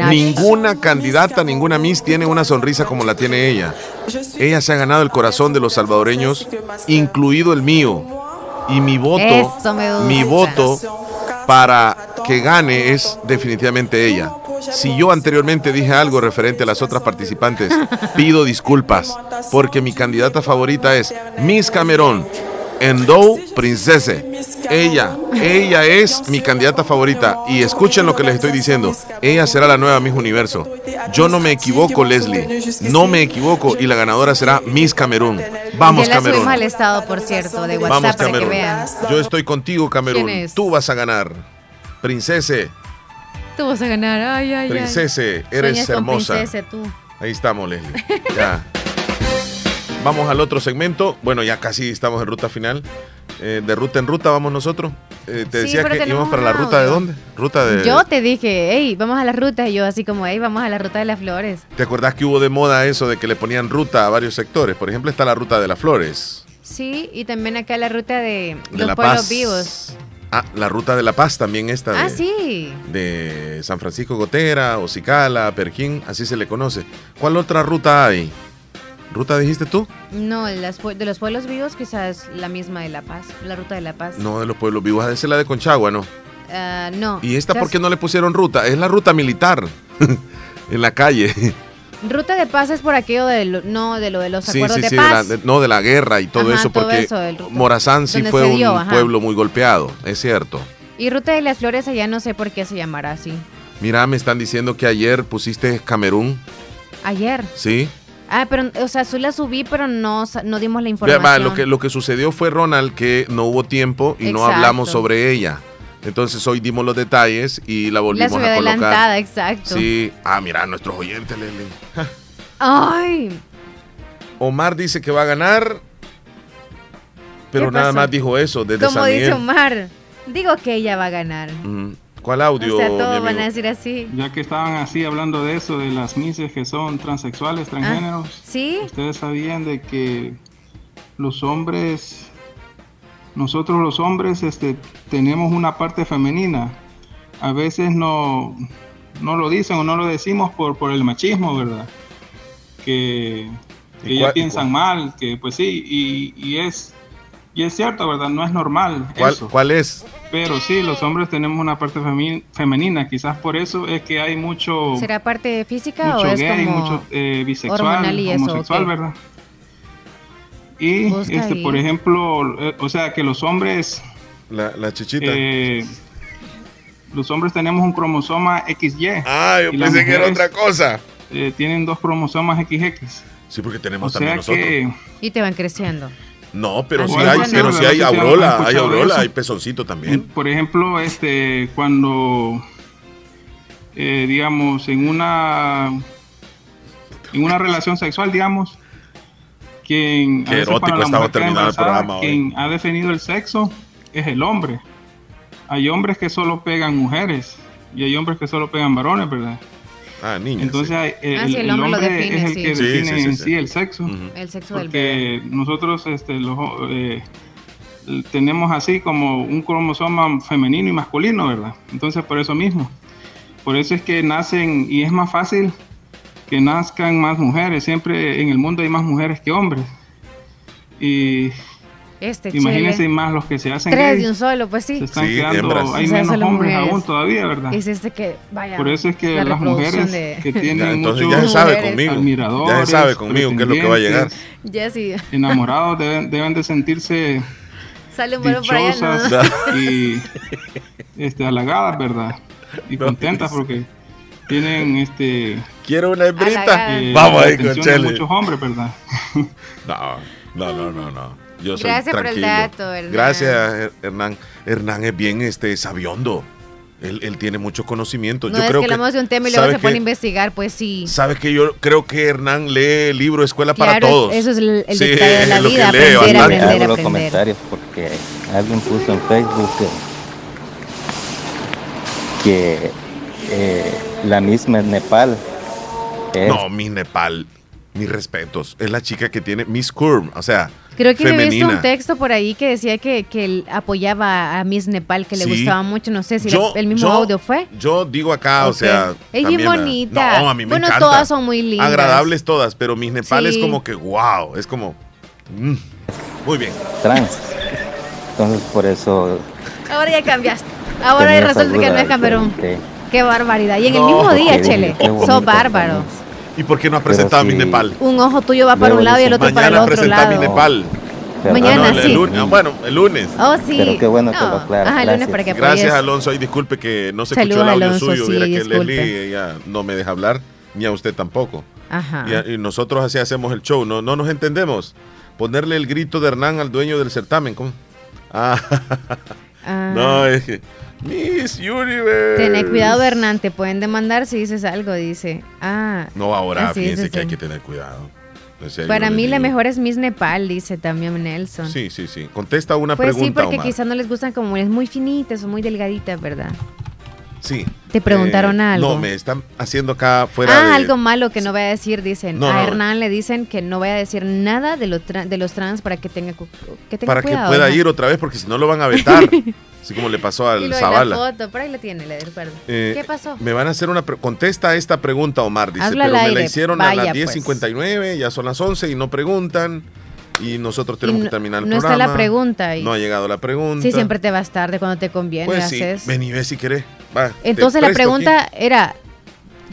Ninguna candidata, ninguna Miss tiene una sonrisa como la tiene ella. Ella se ha ganado el corazón de los salvadoreños, incluido el mío. Y mi voto, mi voto para que gane es definitivamente ella. Si yo anteriormente dije algo referente a las otras participantes, pido disculpas, porque mi candidata favorita es Miss Cameron, Endo Princese. Ella, ella es mi candidata favorita. Y escuchen lo que les estoy diciendo. Ella será la nueva Miss Universo. Yo no me equivoco, Leslie. No me equivoco. Y la ganadora será Miss Camerún. Vamos, Camerún. al estado, por cierto, de WhatsApp Vamos, para que Camerún. vean. Yo estoy contigo, Camerún. Tú vas a ganar. Princese. Tú vas a ganar. Ay, ay, ay. Princese, eres con hermosa. princese, tú. Ahí estamos, Leslie. Ya. Vamos al otro segmento. Bueno, ya casi estamos en ruta final. Eh, de ruta en ruta vamos nosotros. Eh, te Sí, decía que íbamos para la ruta de dónde? Ruta de. Yo te dije, hey, vamos a la ruta. Y yo así como, hey, vamos a la ruta de las flores. ¿Te acordás que hubo de moda eso de que le ponían ruta a varios sectores? Por ejemplo, está la ruta de las flores. Sí, y también acá la ruta de, De los La pueblos Paz. vivos. Ah, la ruta de la Paz también está. De, Ah, sí. de San Francisco Gotera, Ocicala, Perquín, así se le conoce. ¿Cuál otra ruta hay? ¿Ruta dijiste tú? No, las de los pueblos vivos quizás la misma de La Paz, la ruta de La Paz. No, de los pueblos vivos. Esa es la de Conchagua, ¿no? Ah, no. ¿Y esta por qué no le pusieron ruta? Es la ruta militar. (laughs) en la calle. Ruta de paz es por aquello de lo, no, de lo de los Sí, acuerdos sí, de sí, de paz. la- de- no, de la guerra y todo Ajá, eso, todo porque eso, Morazán sí fue un ajá. pueblo muy golpeado, es cierto. Y Ruta de las Flores allá no sé por qué se llamará así. Mira, me están diciendo que ayer pusiste Camerún, Ayer. ¿sí? Ah, pero, o sea, sí la subí, pero no, no dimos la información. va, lo, que, lo que sucedió fue, Ronald, que no hubo tiempo y no hablamos sobre ella. Entonces hoy dimos los detalles y la La volvimos subí a colocar. adelantada, exacto. Sí. Ah, mira, nuestros oyentes, Leslie. Ja. (laughs) Ay, Omar dice que va a ganar, pero ¿Qué nada más dijo eso desde como San dice Miguel. Omar, digo que ella va a ganar. Ujú. ¿Cuál audio, o sea, mi todos van a decir así. Ya que estaban así hablando de eso, de las mises que son transexuales, transgéneros, Ah, ¿Sí? ustedes sabían de que los hombres, nosotros los hombres, este, tenemos una parte femenina. A veces no, no lo dicen o no lo decimos por, por el machismo, ¿verdad? Que, que ¿Y ya piensan mal, que pues sí, y, y es, y es cierto, ¿verdad? No es normal. ¿Cuál, eso. cuál es? Pero sí, los hombres tenemos una parte femenina, quizás por eso es que hay mucho, ¿Será parte física mucho o es gay, como mucho eh, bisexual, hormonal y eso? homosexual? ¿verdad? Y Busca este, ahí. por ejemplo, eh, o sea que los hombres, La, la chichita. eh, los hombres tenemos un cromosoma XY. Ah, yo pensé que era otra cosa. eh, tienen dos cromosomas XX. Sí, porque O tenemos sea también nosotros. que Y te van creciendo. No, pero Ah, sí hay, pero sí hay aurola, hay aurola, hay pezoncito también. Por ejemplo, este, cuando, eh, digamos, en una, en una relación sexual, digamos, quien, a Qué veces erótico cuando la estaba mujer queda terminado el embarazada, programa hoy. quien ha definido el sexo es el hombre. Hay hombres que solo pegan mujeres y hay hombres que solo pegan varones, ¿verdad? Ah, niña. Entonces, el, Ah, sí, el el hombre lo hombre define, es el sí. que Sí, define sí, sí, en sí. sí el sexo. El sexo del bebé. Porque nosotros este, los, eh, tenemos así como un cromosoma femenino y masculino, ¿verdad? Entonces por eso mismo. Por eso es que nacen, y es más fácil que nazcan más mujeres. Siempre en el mundo hay más mujeres que hombres. Y Este imagínense chile. más los que se hacen Tres gays, de un solo, pues sí. se están Sí, quedando, hay O sea, menos hombres mujeres. aún todavía, ¿verdad? Es este que, vaya. Por eso es que la las mujeres de- que (laughs) tienen Ya, entonces muchos ya se sabe conmigo. Ya se sabe conmigo qué es lo que va a llegar. pretendientes, Ya sí. enamorados deben, (laughs) deben de sentirse Sale un bueno para allá, dichosas ¿no? y este, halagadas, ¿verdad? Y contentas porque tienen este Quiero una hembrita. Eh, Vamos ahí con Chele. muchos hombres, ¿verdad? (laughs) No, no, no, no, no. Yo soy Gracias por el tranquilo. dato, Hernán. Gracias, Her- Hernán. Hernán es bien este sabiondo. Él, él tiene mucho conocimiento. No yo es creo que hablamos de un tema y luego ¿sabe se pone a investigar, pues sí. Sabes que yo creo que Hernán lee el libro Escuela para Claro, Todos. eso es el, el Sí, detalle de la es lo que vida, lee aprender, aprender, Hago los aprender. comentarios porque alguien puso en Facebook que, que, eh, la misma en Nepal es No, Miss Nepal. Mis respetos. Es la chica que tiene Miss Curve. O sea, Creo que he visto un texto por ahí que decía que, que él apoyaba a Miss Nepal, que le Sí. gustaba mucho. No sé si Yo- la- el mismo yo- audio fue. Yo digo acá, o sea. Es bien también, ¿verdad? bonita. No, a mí me Bueno, encanta. todas son muy lindas. Agradables todas, pero Miss Nepal es como que wow. Es como. mm, muy bien. trans. Entonces por eso Ahora ya cambiaste. Ahora resulta que no es Camerún. Qué barbaridad. Y en el mismo día, Chele. Sos bárbaro. ¿Y por qué no has presentado a sí. Nepal? Un ojo tuyo va para un lado y el otro para el Mañana otro presenta a Miss lado. Nepal. Mañana, Ah, no, el sí. lunes. Bueno, el lunes. Oh, sí. Pero qué bueno que No. lo aclara. Ajá, el lunes para que. Gracias, Alonso. Y disculpe que no se Saludos, escuchó el audio Alonso, suyo. sí, Viera que disculpe. Leslie ella no me deja hablar, ni a usted tampoco. Ajá. Y, a- y nosotros así hacemos el show. No, no nos entendemos. Ponerle el grito de Hernán al dueño del certamen. ¿cómo? Ah, (laughs) Ah. No, es que. Miss Universe. Tener cuidado, Hernán, te pueden demandar si dices algo, dice. Ah. No, ahora así fíjense que hay sí. que tener cuidado. Serio, Para mí la mejor es Miss Nepal, dice también Nelson. Sí, sí, sí. Contesta una pues sí, pregunta, porque Omar. quizás no les gustan como es muy finitas o muy delgaditas, ¿verdad? Sí. Te preguntaron Eh, algo. No, me están haciendo acá fuera ah, de... algo malo que no voy a decir, dicen. No, a no. Hernán le dicen que no voy a decir nada de, lo tra- de los trans para que tenga, que tenga Para cuidado. que pueda ¿no? ir otra vez, porque si no lo van a vetar. (laughs) así como le pasó Y al lo de la Zavala. foto, por ahí lo tiene, le recuerdo. Eh, ¿Qué pasó? Me van a hacer una... Contesta esta pregunta, Omar. Dice, Hazlo pero me la hicieron a las pues. 10.59, ya son las 11 y no preguntan. Y nosotros tenemos Y que terminar el no está programa. la pregunta. Y... No ha llegado la pregunta. Sí, siempre te vas tarde cuando te conviene. Pues sí, haces. ven y ve si querés. Va, Entonces la pregunta aquí. era,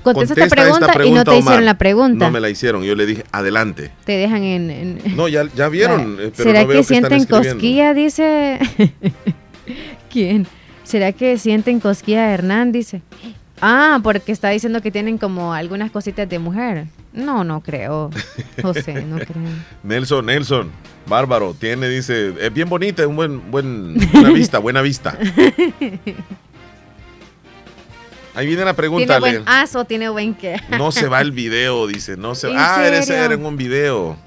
contesta, Contesta esta pregunta, y no te Omar. hicieron la pregunta. No me la hicieron. Yo le dije, adelante. Te dejan en... en- No, ya, ya vieron. eh, pero ¿Será no veo que sienten cosquilla? Dice... (laughs) ¿Quién? ¿Será que sienten cosquilla Hernán? Dice. Ah, porque está diciendo que tienen como algunas cositas de mujer. No, no creo. (laughs) José, no creo. Nelson, Nelson, bárbaro, tiene, dice, es bien bonita, es un buen, buen, buena vista, buena vista. (laughs) Ahí viene la pregunta, ¿Tiene buen as o tiene buen qué? No se va el (laughs) video, dice, no se ¿En va. Ah, ser en un video.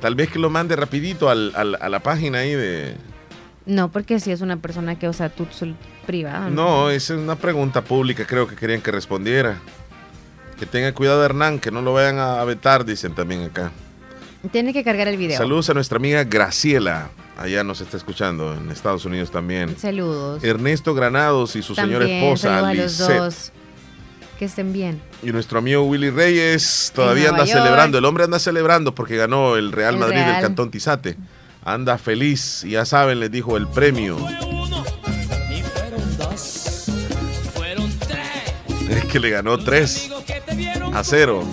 Tal vez que lo mande rapidito al- al- a la página ahí de... No, porque si es una persona que usa tu privado. No, esa es una pregunta pública, creo que querían que respondiera. Que tenga cuidado Hernán, que no lo vayan a vetar, dicen también acá. Tiene que cargar el video. Saludos a nuestra amiga Graciela, allá nos está escuchando, en Estados Unidos también. Saludos. Ernesto Granados y su señora También, esposa, saludos a los Lisette. dos. Que estén bien. Y nuestro amigo Willy Reyes todavía anda York. celebrando. El hombre anda celebrando porque ganó el Real El Madrid Real. del Cantón Tizate. Anda feliz. Y ya saben, les dijo el premio. (laughs) Es que le ganó 3 a 0.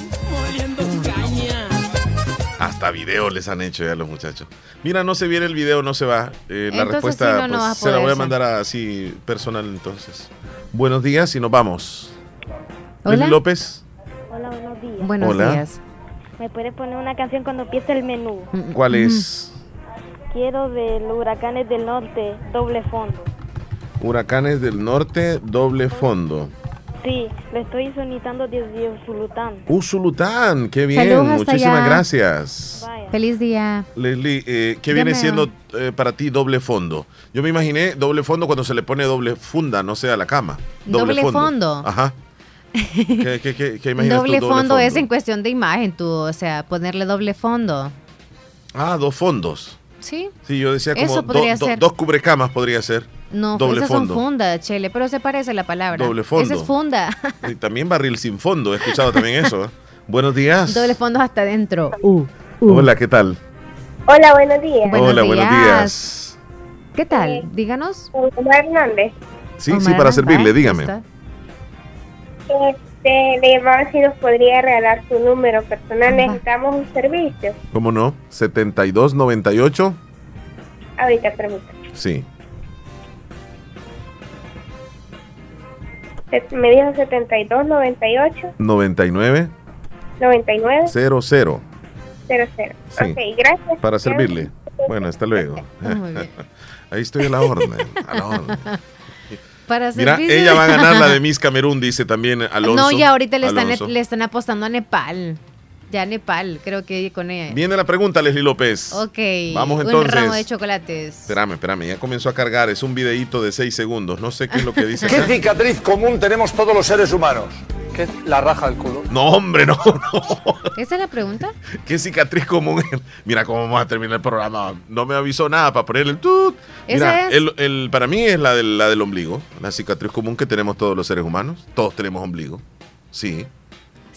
Hasta video les han hecho ya los muchachos. Mira, no se viene el video, no se va. Eh, la respuesta sí, no, no pues, se la voy a mandar así personal entonces. Buenos días y nos vamos. Hola. López. Hola, buenos días. Buenos Hola. días. ¿Me puede poner una canción cuando empiece el menú? ¿Cuál es? Quiero de los huracanes del norte, doble fondo. Huracanes del Norte, doble fondo. Sí, lo estoy sonitando desde Usulután. Usulután, qué bien, Saludos muchísimas allá. gracias. Feliz día. Leslie, eh, ¿qué viene siendo eh, para ti doble fondo? Yo me imaginé doble fondo cuando se le pone doble funda, no sé, a la cama. ¿Doble fondo? Ajá. (laughs) ¿Qué, qué, qué- qué imaginas tú, Doble fondo es en cuestión de imagen, tú, o sea, ponerle doble fondo. Ah, dos fondos. ¿Sí? Sí, yo decía como Eso do- do- dos cubrecamas podría ser. No, doble esas fondo. son funda, Chele, pero se parece la palabra. Doble fondo. Esa es funda. Y también barril sin fondo, he escuchado también eso. ¿eh? Buenos días. doble fondo hasta adentro. Uh, uh. Hola, ¿qué tal? Hola, buenos días. Buenos Hola, buenos días. ¿Qué tal? Díganos. Omar Hernández. Sí, Omar sí, para Hernández, servirle, ¿va? dígame. Este, le llamaba si nos podría regalar su número personal. Necesitamos un servicio. ¿Cómo no? 7298. Ahorita pregunto. Sí. Me dijo 72, 98, 99 99, 00. 00. Sí. Ok, gracias. Para servirle. Bueno, hasta luego. (laughs) Muy bien. (laughs) Ahí estoy a la orden. A la orden. (laughs) Para Mira, ella va a ganar la de Miss Camerún, dice también Alonso. No, ya ahorita le están, le están apostando a Nepal. Ya Nepal, creo que con ella. Viene la pregunta, Leslie López. Ok. Vamos Un entonces. ramo de chocolates. Espérame, espérame, ya comenzó a cargar. Es un videíto de 6 segundos. No sé qué es lo que dice. (laughs) ¿Qué acá. cicatriz común tenemos todos los seres humanos? ¿Qué es la raja del culo? No, hombre, no, no. ¿Esa es la pregunta? ¿Qué cicatriz común? Mira cómo vamos a terminar el programa. No me avisó nada para poner el tut. Mira, Esa es. el, el- para mí es la del, la del ombligo. La cicatriz común que tenemos todos los seres humanos. Todos tenemos ombligo. Sí.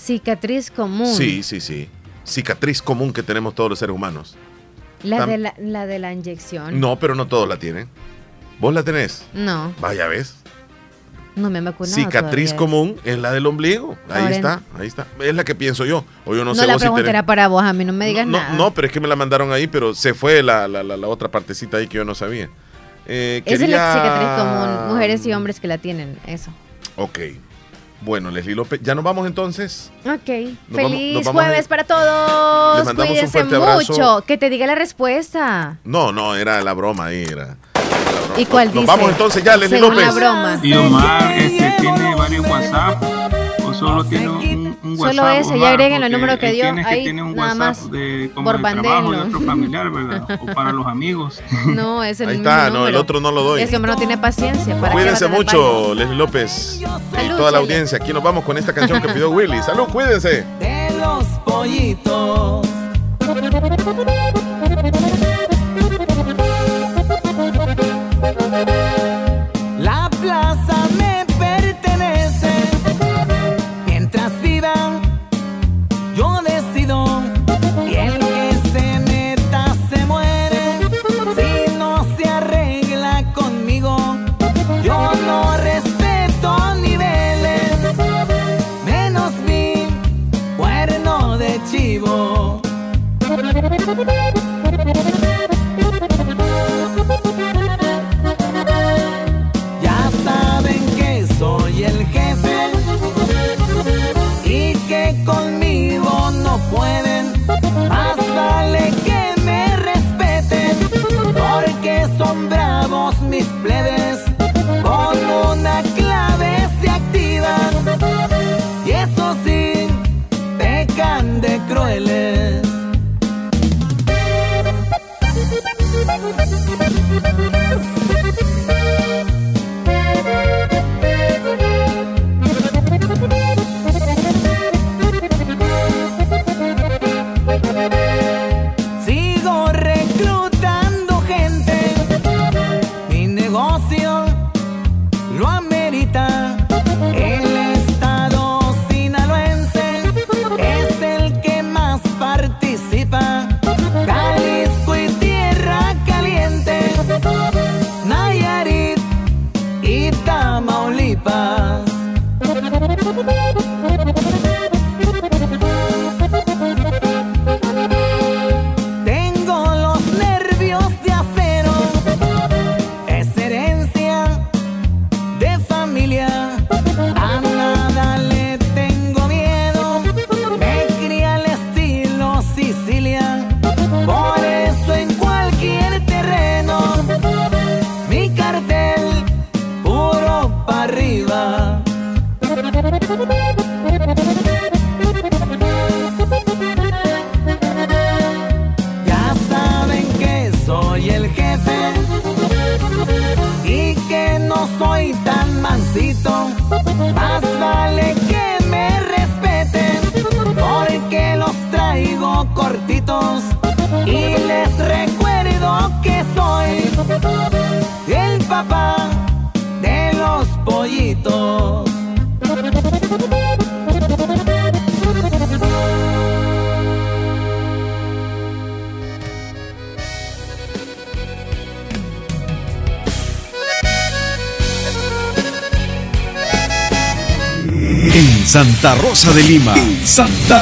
Cicatriz común. Sí, sí, sí. Cicatriz común que tenemos todos los seres humanos. La de la, la de la inyección. No, pero no todos la tienen. ¿Vos la tenés? No, Vaya, ¿ves? no me he Cicatriz todavía. común es la del ombligo. Ahí Ahora está, ahí está. Es la que pienso yo. O yo no, No, sé la vos si pregunta era para vos, a mí no me digas no, nada. no, pero es que me la mandaron ahí, pero se fue la, la- la- la otra partecita ahí que yo no sabía. Eh, Esa es la cicatriz común, mujeres y hombres que la tienen, eso. Ok. Bueno, Leslie López, ya nos vamos entonces. Ok. Feliz jueves para todos. Les mandamos Cuídense un mucho. Abrazo. Que te diga la respuesta. No, no, era la broma ahí, era. ¿Y cuál nos, vamos entonces ya, Leslie Según López. La broma. Este, tiene varios WhatsApp Solo tiene un, un Solo eso, ya agreguen el número que dio. Ahí nada más por de trabajo de. (laughs) O para los amigos. (laughs) No, es el Ahí está, no, el otro no lo doy. Ese hombre no tiene paciencia. cuídense mucho, Leslie López y toda la audiencia. Aquí nos vamos con esta canción que pidió Willy. Salud, cuídense. De los pollitos. Santa Rosa de Lima. Santa